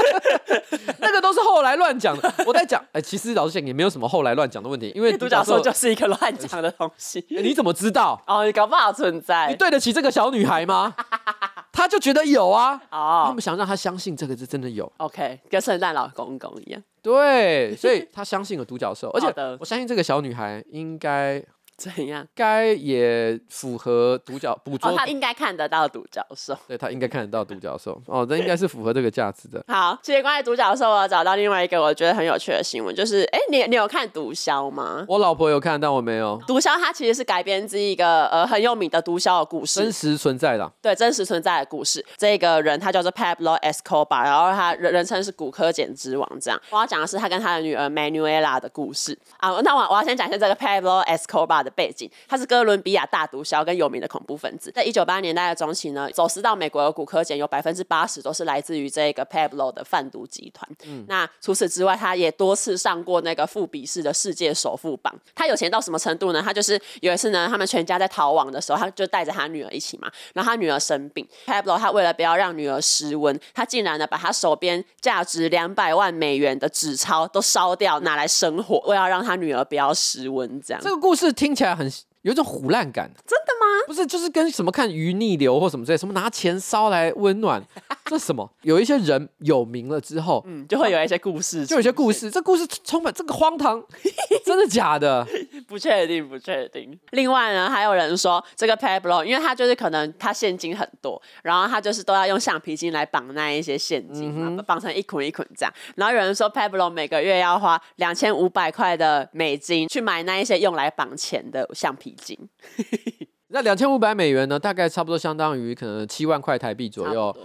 [laughs]
那个都是后来乱讲的。我在讲，哎、欸，其实老实讲也没有什么后来乱讲的问题，因为
独角兽就是一个乱讲的东西。
欸、[laughs] 你怎么知道？
哦，你搞不好存在。
你对得起这个小女孩吗？[laughs] 他就觉得有啊。哦，他们想让他相信这个是真的有。
OK，跟圣诞老公公一样。
对，所以他相信了独角兽，而且我相信这个小女孩应该。[laughs]
怎样？
该也符合独角捕捉，
哦、他应该看得到独角兽。
对，他应该看得到独角兽。哦，这应该是符合这个价值的。[laughs]
好，其实关于独角兽，我找到另外一个我觉得很有趣的新闻，就是，哎，你你有看毒枭吗？
我老婆有看，但我没有。
毒枭它其实是改编自一个呃很有名的毒枭的故事，
真实存在的。
对，真实存在的故事。这个人他叫做 Pablo Escobar，然后他人人称是骨科碱之王。这样，我要讲的是他跟他的女儿 Manuela 的故事啊。那我我要先讲一下这个 Pablo Escobar 的背景，他是。哥伦比亚大毒枭跟有名的恐怖分子，在一九八零年代的中期呢，走私到美国的骨科碱有百分之八十都是来自于这个 Pablo 的贩毒集团。嗯，那除此之外，他也多次上过那个富比士的世界首富榜。他有钱到什么程度呢？他就是有一次呢，他们全家在逃亡的时候，他就带着他女儿一起嘛。然后他女儿生病，Pablo 他为了不要让女儿失温，他竟然呢把他手边价值两百万美元的纸钞都烧掉，拿来生火，为了让他女儿不要失温。这样，
这个故事听起来很。有一种虎烂感，
真的吗？
不是，就是跟什么看鱼逆流或什么之类，什么拿钱烧来温暖，[laughs] 这什么？有一些人有名了之后，
嗯，就会有一些故事，
就有一些故事。这故事充满这个荒唐，[laughs] 真的假的？
不确定，不确定。另外呢，还有人说这个 Pablo，因为他就是可能他现金很多，然后他就是都要用橡皮筋来绑那一些现金嘛，嗯、绑成一捆一捆这样。然后有人说 Pablo 每个月要花两千五百块的美金去买那一些用来绑钱的橡皮。
那两千五百美元呢？大概差不多相当于可能七万块台币左右。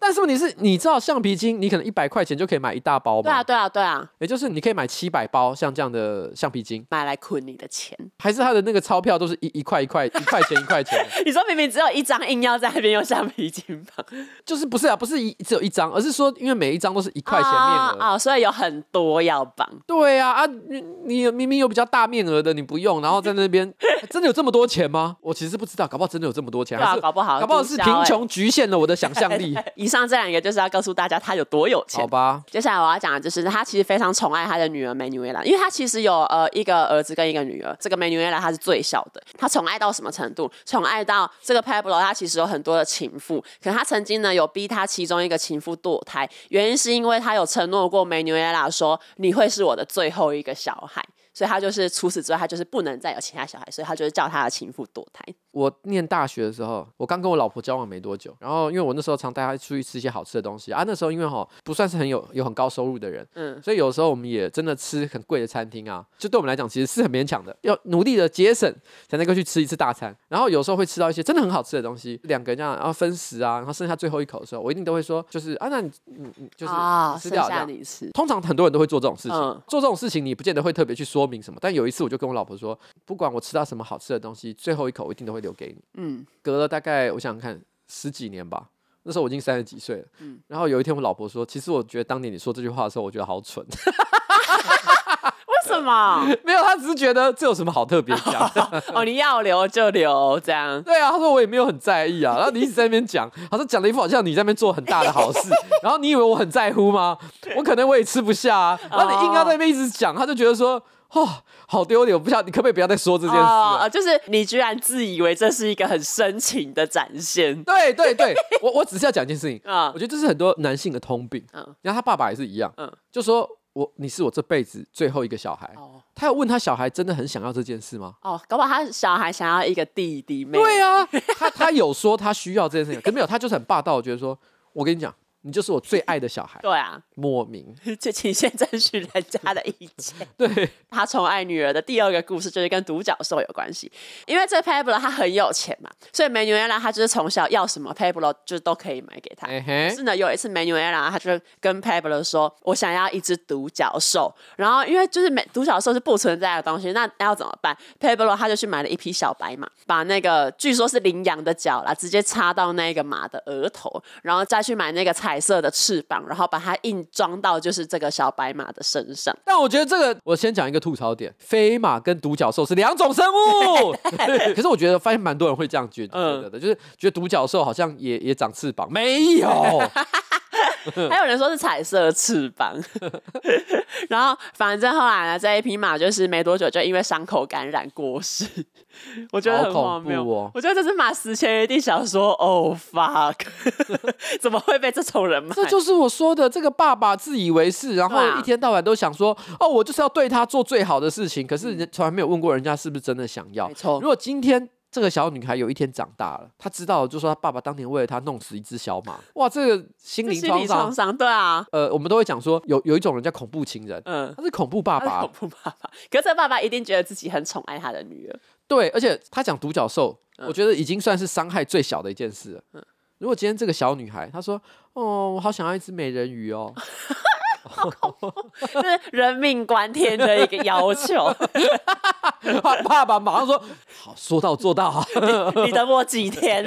但是问题是，你知道橡皮筋，你可能一百块钱就可以买一大包吗？
对啊，对啊，对啊。
也就是你可以买七百包像这样的橡皮筋，
买来捆你的钱。
还是他的那个钞票都是一一块一块 [laughs] 一块钱一块钱？
你说明明只有一张，硬要在那边用橡皮筋绑，
就是不是啊？不是一只有一张，而是说因为每一张都是一块钱面额
啊、哦哦，所以有很多要绑。
对啊啊！你你明明有比较大面额的你不用，然后在那边 [laughs] 真的有这么多钱吗？我其实不知道，搞不好真的有这么多钱，
对啊，搞不好
搞不好是贫穷局限了我的想象力。[laughs]
以上这两个就是要告诉大家他有多有钱。
好吧。
接下来我要讲的就是他其实非常宠爱他的女儿梅努埃拉，因为他其实有呃一个儿子跟一个女儿。这个梅努埃拉他是最小的，他宠爱到什么程度？宠爱到这个 Pablo 他其实有很多的情妇，可他曾经呢有逼他其中一个情妇堕胎，原因是因为他有承诺过梅努埃拉说，你会是我的最后一个小孩。所以他就是除此之外，他就是不能再有其他小孩，所以他就是叫他的情妇堕胎。
我念大学的时候，我刚跟我老婆交往没多久，然后因为我那时候常带她出去吃一些好吃的东西啊，那时候因为哈不算是很有有很高收入的人，嗯，所以有时候我们也真的吃很贵的餐厅啊，就对我们来讲其实是很勉强的，要努力的节省才能够去吃一次大餐。然后有时候会吃到一些真的很好吃的东西，两个人这样然后分食啊，然后剩下最后一口的时候，我一定都会说，就是啊，那你嗯嗯就是吃掉这样，你吃。通常很多人都会做这种事情，嗯、做这种事情你不见得会特别去说明什么，但有一次我。就跟我老婆说，不管我吃到什么好吃的东西，最后一口我一定都会留给你。嗯，隔了大概我想想看十几年吧，那时候我已经三十几岁了。嗯，然后有一天我老婆说，其实我觉得当年你说这句话的时候，我觉得好蠢。[laughs]
为什么？[laughs]
没有，他只是觉得这有什么好特别讲 [laughs]
哦，你要留就留，这样。
对啊，他说我也没有很在意啊。然后你一直在那边讲，他说讲了一副好像你在那边做很大的好事，然后你以为我很在乎吗？我可能我也吃不下啊。然后你硬要在那边一直讲，他就觉得说。哦，好丢脸！我不晓得你可不可以不要再说这件事啊？
哦，就是你居然自以为这是一个很深情的展现。
对对对，[laughs] 我我只是要讲一件事情啊，我觉得这是很多男性的通病。嗯，然后他爸爸也是一样，嗯，就说我你是我这辈子最后一个小孩。哦，他要问他小孩真的很想要这件事吗？
哦，搞不好他小孩想要一个弟弟妹妹。
对啊，他他有说他需要这件事情，可是没有，他就是很霸道，我觉得说我跟你讲。你就是我最爱的小孩。[laughs]
对啊，
莫名
就请先征询人家的意见。[laughs]
对，
他宠爱女儿的第二个故事就是跟独角兽有关系，因为这 Pablo 他很有钱嘛，所以 Manuela 他就是从小要什么 Pablo 就都可以买给他。是、欸、呢，有一次 Manuela 他就跟 Pablo 说：“我想要一只独角兽。”然后因为就是美独角兽是不存在的东西，那要怎么办？Pablo 他就去买了一匹小白马，把那个据说是羚羊的角啦，直接插到那个马的额头，然后再去买那个彩。彩色的翅膀，然后把它硬装到就是这个小白马的身上。
但我觉得这个，我先讲一个吐槽点：飞马跟独角兽是两种生物。[laughs] 可是我觉得发现蛮多人会这样觉得的，就是觉得独角兽好像也也长翅膀，没有。[laughs]
还有人说是彩色翅膀。[laughs] 然后反正后来呢，这一匹马就是没多久就因为伤口感染过世。[laughs] 我觉得很荒谬哦！我觉得这只马死前一定想说：“Oh fuck，怎么会被这种人买？”
这就是我说的，这个爸爸自以为是，然后一天到晚都想说：“哦，我就是要对他做最好的事情。”可是人从来没有问过人家是不是真的想要。
没错，
如果今天这个小女孩有一天长大了，她知道就说她爸爸当年为了她弄死一只小马，哇，这个心灵创伤，
伤，对啊。
呃，我们都会讲说有有一种人叫恐怖情人，嗯，他是恐怖爸爸，
恐怖爸爸。可是这爸爸一定觉得自己很宠爱他的女儿。
对，而且他讲独角兽，嗯、我觉得已经算是伤害最小的一件事了。嗯、如果今天这个小女孩她说：“哦，我好想要一只美人鱼哦。” [laughs] [laughs]
就是人命关天的一个要求。[laughs]
爸爸马上说：“好，说到做到。
你 [laughs] ”你等我几天，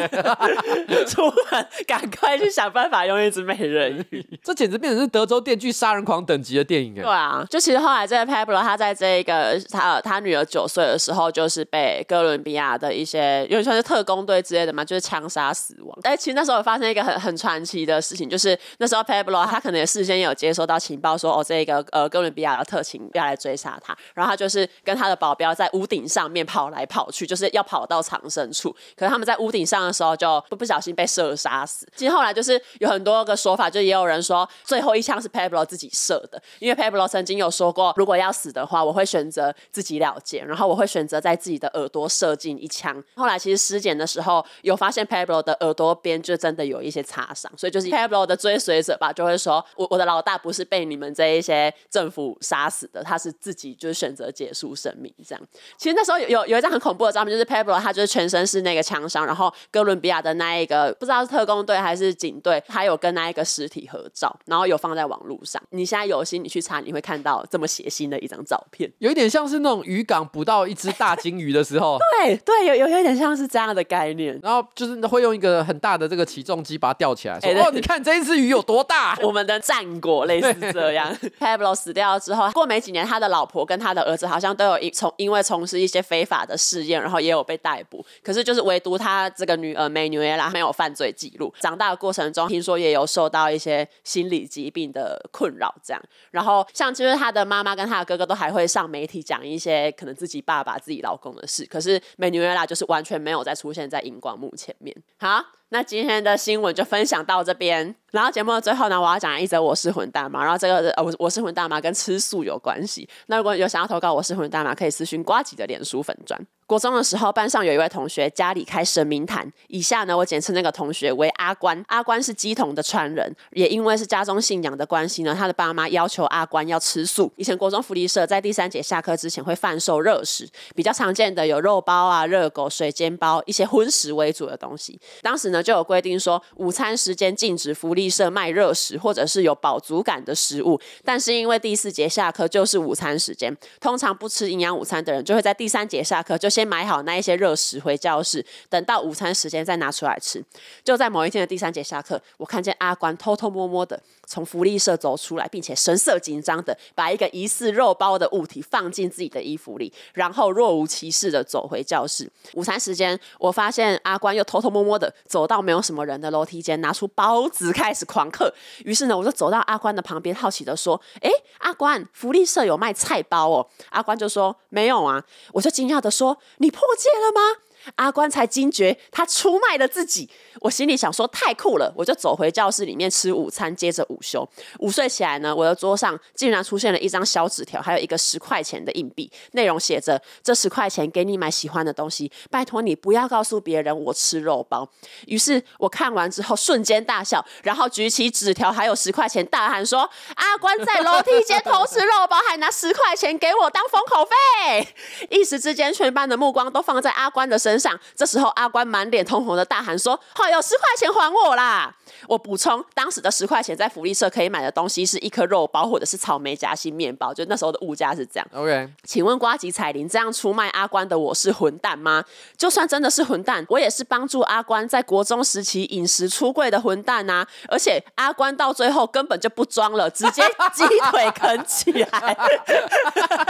出门赶快去想办法用一只美人鱼。
这简直变成是德州电锯杀人狂等级的电影哎！
对啊，就其实后来这个 Pablo 他在这一个他他女儿九岁的时候，就是被哥伦比亚的一些因为算是特工队之类的嘛，就是枪杀死亡。但其实那时候有发生一个很很传奇的事情，就是那时候 Pablo 他可能也事先也有接收到情报说哦，这个呃哥伦比亚的特勤要来追杀他，然后他就是跟他的保镖在屋顶上面跑来跑去，就是要跑到藏身处。可是他们在屋顶上的时候就不不小心被射杀死。其实后来就是有很多个说法，就也有人说最后一枪是 Pablo 自己射的，因为 Pablo 曾经有说过，如果要死的话，我会选择自己了结，然后我会选择在自己的耳朵射进一枪。后来其实尸检的时候有发现 Pablo 的耳朵边就真的有一些擦伤，所以就是 Pablo 的追随者吧，就会说我我的老大不是被你们。这一些政府杀死的，他是自己就是选择结束生命这样。其实那时候有有有一张很恐怖的照片，就是 Pablo 他就是全身是那个枪伤，然后哥伦比亚的那一个不知道是特工队还是警队，他有跟那一个尸体合照，然后有放在网络上。你现在有心你去查，你会看到这么血腥的一张照片，
有一点像是那种渔港捕到一只大鲸鱼的时候，[laughs]
对对，有有有一点像是这样的概念。
然后就是会用一个很大的这个起重机把它吊起来，说、欸、哦，你看这一只鱼有多大？
我们的战果类似这样。[laughs] Pablo 死掉之后，过没几年，他的老婆跟他的儿子好像都有一从因为从事一些非法的试验，然后也有被逮捕。可是就是唯独他这个女儿梅纽埃拉没有犯罪记录。长大的过程中，听说也有受到一些心理疾病的困扰，这样。然后像其实他的妈妈跟他的哥哥都还会上媒体讲一些可能自己爸爸、自己老公的事。可是梅纽埃拉就是完全没有再出现在荧光幕前面。好。那今天的新闻就分享到这边，然后节目的最后呢，我要讲一则我是混蛋嘛，然后这个呃我我是混蛋嘛跟吃素有关系。那如果有想要投稿我是混蛋嘛，可以私信瓜吉的脸书粉砖。国中的时候，班上有一位同学家里开神明坛，以下呢我简称那个同学为阿关。阿关是乩童的传人，也因为是家中信仰的关系呢，他的爸妈要求阿关要吃素。以前国中福利社在第三节下课之前会贩售热食，比较常见的有肉包啊、热狗、水煎包，一些荤食为主的东西。当时呢就有规定说，午餐时间禁止福利社卖热食或者是有饱足感的食物。但是因为第四节下课就是午餐时间，通常不吃营养午餐的人就会在第三节下课就先。先买好那一些热食回教室，等到午餐时间再拿出来吃。就在某一天的第三节下课，我看见阿关偷偷摸摸的从福利社走出来，并且神色紧张的把一个疑似肉包的物体放进自己的衣服里，然后若无其事的走回教室。午餐时间，我发现阿关又偷偷摸摸的走到没有什么人的楼梯间，拿出包子开始狂嗑。于是呢，我就走到阿关的旁边，好奇的说：“哎，阿关，福利社有卖菜包哦？”阿关就说：“没有啊。”我就惊讶的说。你破戒了吗？阿关才惊觉他出卖了自己，我心里想说太酷了，我就走回教室里面吃午餐，接着午休。午睡起来呢，我的桌上竟然出现了一张小纸条，还有一个十块钱的硬币，内容写着：这十块钱给你买喜欢的东西，拜托你不要告诉别人我吃肉包。于是我看完之后瞬间大笑，然后举起纸条还有十块钱，大喊说：阿关在楼梯间偷吃肉包，还拿十块钱给我当封口费。一时之间，全班的目光都放在阿关的身身上，这时候阿关满脸通红的大喊说：“好，有十块钱还我啦！”我补充，当时的十块钱在福利社可以买的东西是一颗肉包或者是草莓夹心面包，就那时候的物价是这样。
OK，
请问瓜吉彩铃这样出卖阿关的我是混蛋吗？就算真的是混蛋，我也是帮助阿关在国中时期饮食出柜的混蛋啊！而且阿关到最后根本就不装了，直接鸡腿啃起来，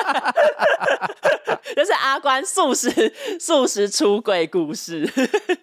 [laughs] 就是阿关素食素食出。出轨故事，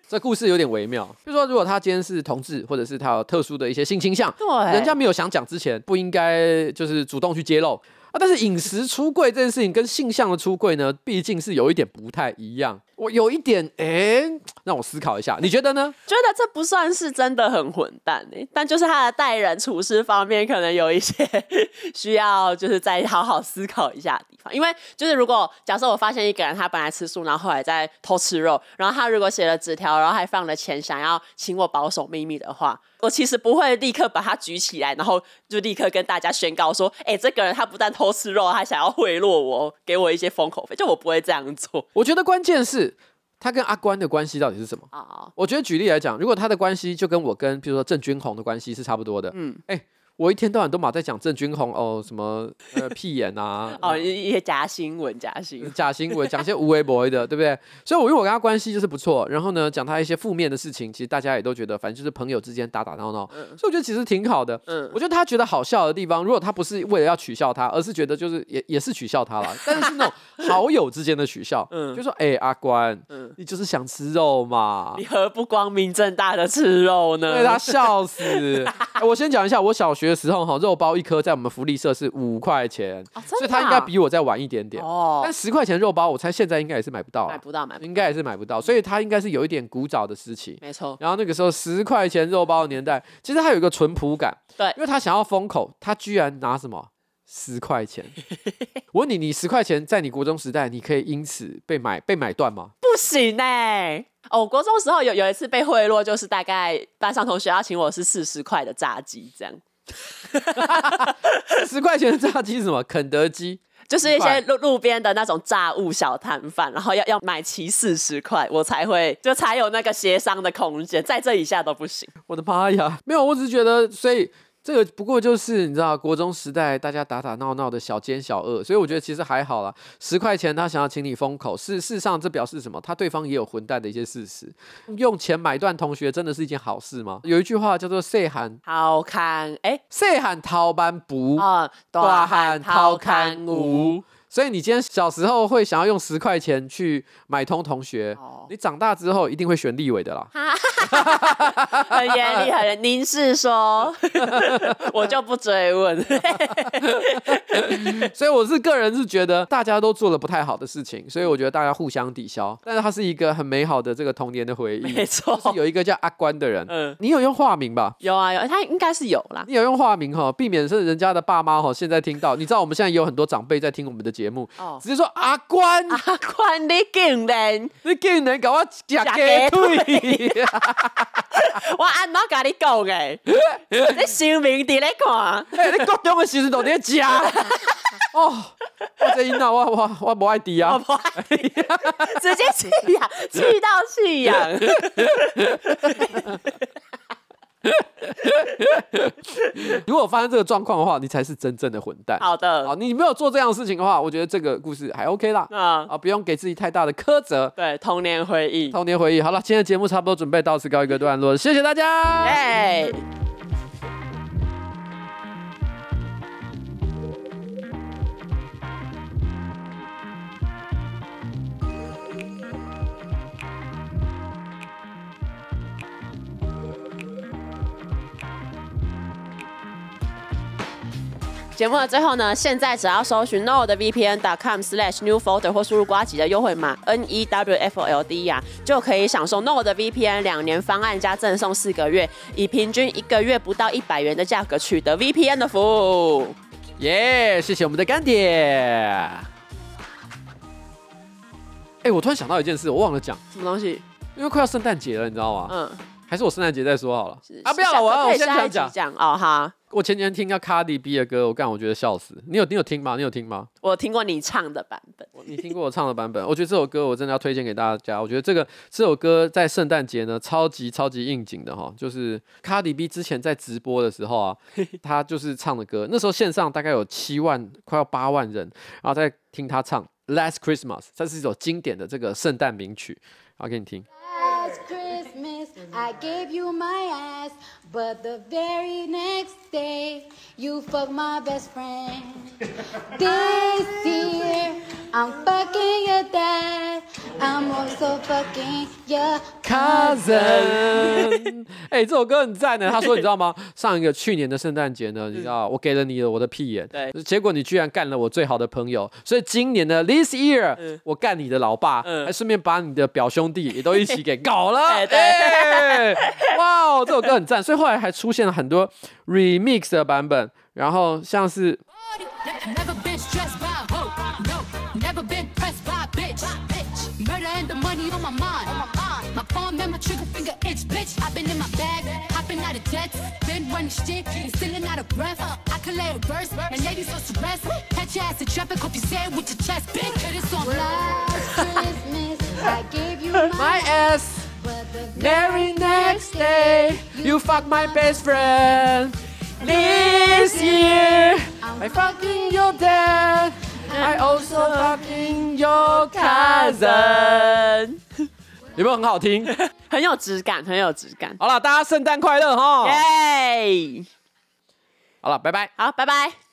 这故事有点微妙。就是说，如果他今天是同志，或者是他有特殊的一些性倾向，
对，
人家没有想讲之前，不应该就是主动去揭露啊。但是饮食出柜这件事情跟性向的出柜呢，毕竟是有一点不太一样。我有一点，哎、欸，让我思考一下，你觉得呢？
觉得这不算是真的很混蛋哎、但就是他的待人处事方面，可能有一些 [laughs] 需要，就是再好好思考一下的地方。因为就是如果假设我发现一个人他本来吃素，然后后来在偷吃肉，然后他如果写了纸条，然后还放了钱，想要请我保守秘密的话，我其实不会立刻把他举起来，然后就立刻跟大家宣告说，哎、欸，这个人他不但偷吃肉，他想要贿赂我，给我一些封口费，就我不会这样做。
我觉得关键是。他跟阿关的关系到底是什么？啊，oh. 我觉得举例来讲，如果他的关系就跟我跟比如说郑君红的关系是差不多的，嗯，哎、欸。我一天到晚都马在讲郑君红哦，什么呃 [laughs] 屁眼啊，
哦一些假新闻，假新闻，[laughs]
假新闻，讲些无微不微的，对不对？[laughs] 所以，我因为我跟他关系就是不错，然后呢，讲他一些负面的事情，其实大家也都觉得，反正就是朋友之间打打闹闹，嗯、所以我觉得其实挺好的。嗯，我觉得他觉得好笑的地方，如果他不是为了要取笑他，而是觉得就是也也是取笑他了，但是是那种好友之间的取笑，嗯，就说哎、欸、阿关，嗯，你就是想吃肉嘛，
你何不光明正大的吃肉呢？
对他笑死。欸、我先讲一下，我小学的时候哈，肉包。一颗在我们福利社是五块钱，哦、所以他应该比我再晚一点点。哦，但十块钱肉包，我猜现在应该也是买不到，啊，
买不到，买不到，
应该也是买不到。所以他应该是有一点古早的事情。
没错。
然后那个时候十块钱肉包的年代，其实他有一个淳朴感。
对，
因为他想要封口，他居然拿什么十块钱？我问你，你十块钱在你国中时代，你可以因此被买被买断吗？
不行呢，欸。哦，国中时候有有一次被贿赂，就是大概班上同学要请我吃四十块的炸鸡这样。
十块钱的炸鸡是什么？肯德基，
就是一些路路边的那种炸物小摊贩，然后要要买齐四十块，我才会就才有那个协商的空间，在这以下都不行。
我的妈呀，没有，我只是觉得，所以。这个不过就是你知道，国中时代大家打打闹闹的小奸小恶，所以我觉得其实还好啦。十块钱他想要请你封口，事事实上这表示什么？他对方也有混蛋的一些事实。用钱买断同学真的是一件好事吗？有一句话叫做“细汉
偷牵”，哎，
细汉偷班不，大汉掏看无。所以你今天小时候会想要用十块钱去买通同学，哦、你长大之后一定会选立委的啦。[laughs]
很严厉，很您是说，[laughs] 我就不追问。[laughs]
所以我是个人是觉得大家都做了不太好的事情，所以我觉得大家互相抵消。但是它是一个很美好的这个童年的回忆。
没错，
有一个叫阿关的人，嗯，你有用化名吧？
有啊，有，他应该是有啦。
你有用化名哈，避免是人家的爸妈哈现在听到。你知道我们现在有很多长辈在听我们的节目，哦，直接说阿关，[laughs]
阿关，你竟然，
你竟然搞我假鸡腿。[laughs]
我按怎甲你讲诶？你生命伫咧看，[laughs]
欸、你高中诶时阵都伫食。哦，我这音啊，我我我不爱滴啊，
我不爱直接气呀，气到弃养。[laughs]
如果发生这个状况的话，你才是真正的混蛋。
好的，
好，你没有做这样的事情的话，我觉得这个故事还 OK 啦。啊啊，不用给自己太大的苛责。
对，童年回忆，
童年回忆。好了，今天的节目差不多准备到此告一个段落，谢谢大家。
耶。节目的最后呢，现在只要搜寻 nordvpn.com/new folder 或输入瓜吉的优惠码 N E W F L D 呀、啊，就可以享受 NordVPN 两年方案加赠送四个月，以平均一个月不到一百元的价格取得 VPN 的服务。
耶，yeah, 谢谢我们的干爹。哎、欸，我突然想到一件事，我忘了讲
什么东西，
因为快要圣诞节了，你知道吗？嗯，还是我圣诞节再说好了。啊，不要了，我要我先讲
讲哦哈。
我前几天听到卡迪 B 的歌，我干，我觉得笑死。你有你有听吗？你有听吗？
我听过你唱的版本。
你听过我唱的版本？[laughs] 我觉得这首歌我真的要推荐给大家。我觉得这个这首歌在圣诞节呢，超级超级应景的哈。就是卡迪 B 之前在直播的时候啊，[laughs] 他就是唱的歌。那时候线上大概有七万，快要八万人，然后在听他唱《Last Christmas》，这是一首经典的这个圣诞名曲。然后给你听。I gave you my ass, but the very next day you fucked my best friend. This year I'm fucking your dad, I'm also fucking your cousin. 哎、欸，这首歌很赞呢。他说，你知道吗？上一个去年的圣诞节呢，你知道我给了你的我的屁眼，对，结果你居然干了我最好的朋友。所以今年的 This year，、嗯、我干你的老爸，嗯、还顺便把你的表兄弟也都一起给搞了。对。对哇哦，这首歌很赞，所以后来还出现了很多 remix 的版本，然后像是。[laughs] My ass Very next day, you fuck my best friend. This year, I fucking your dad. I also fucking your cousin. 有没有很好听？
很有质感，很有质感。
好了，大家圣诞快乐哈！
耶！好
了，拜拜。
好，拜拜。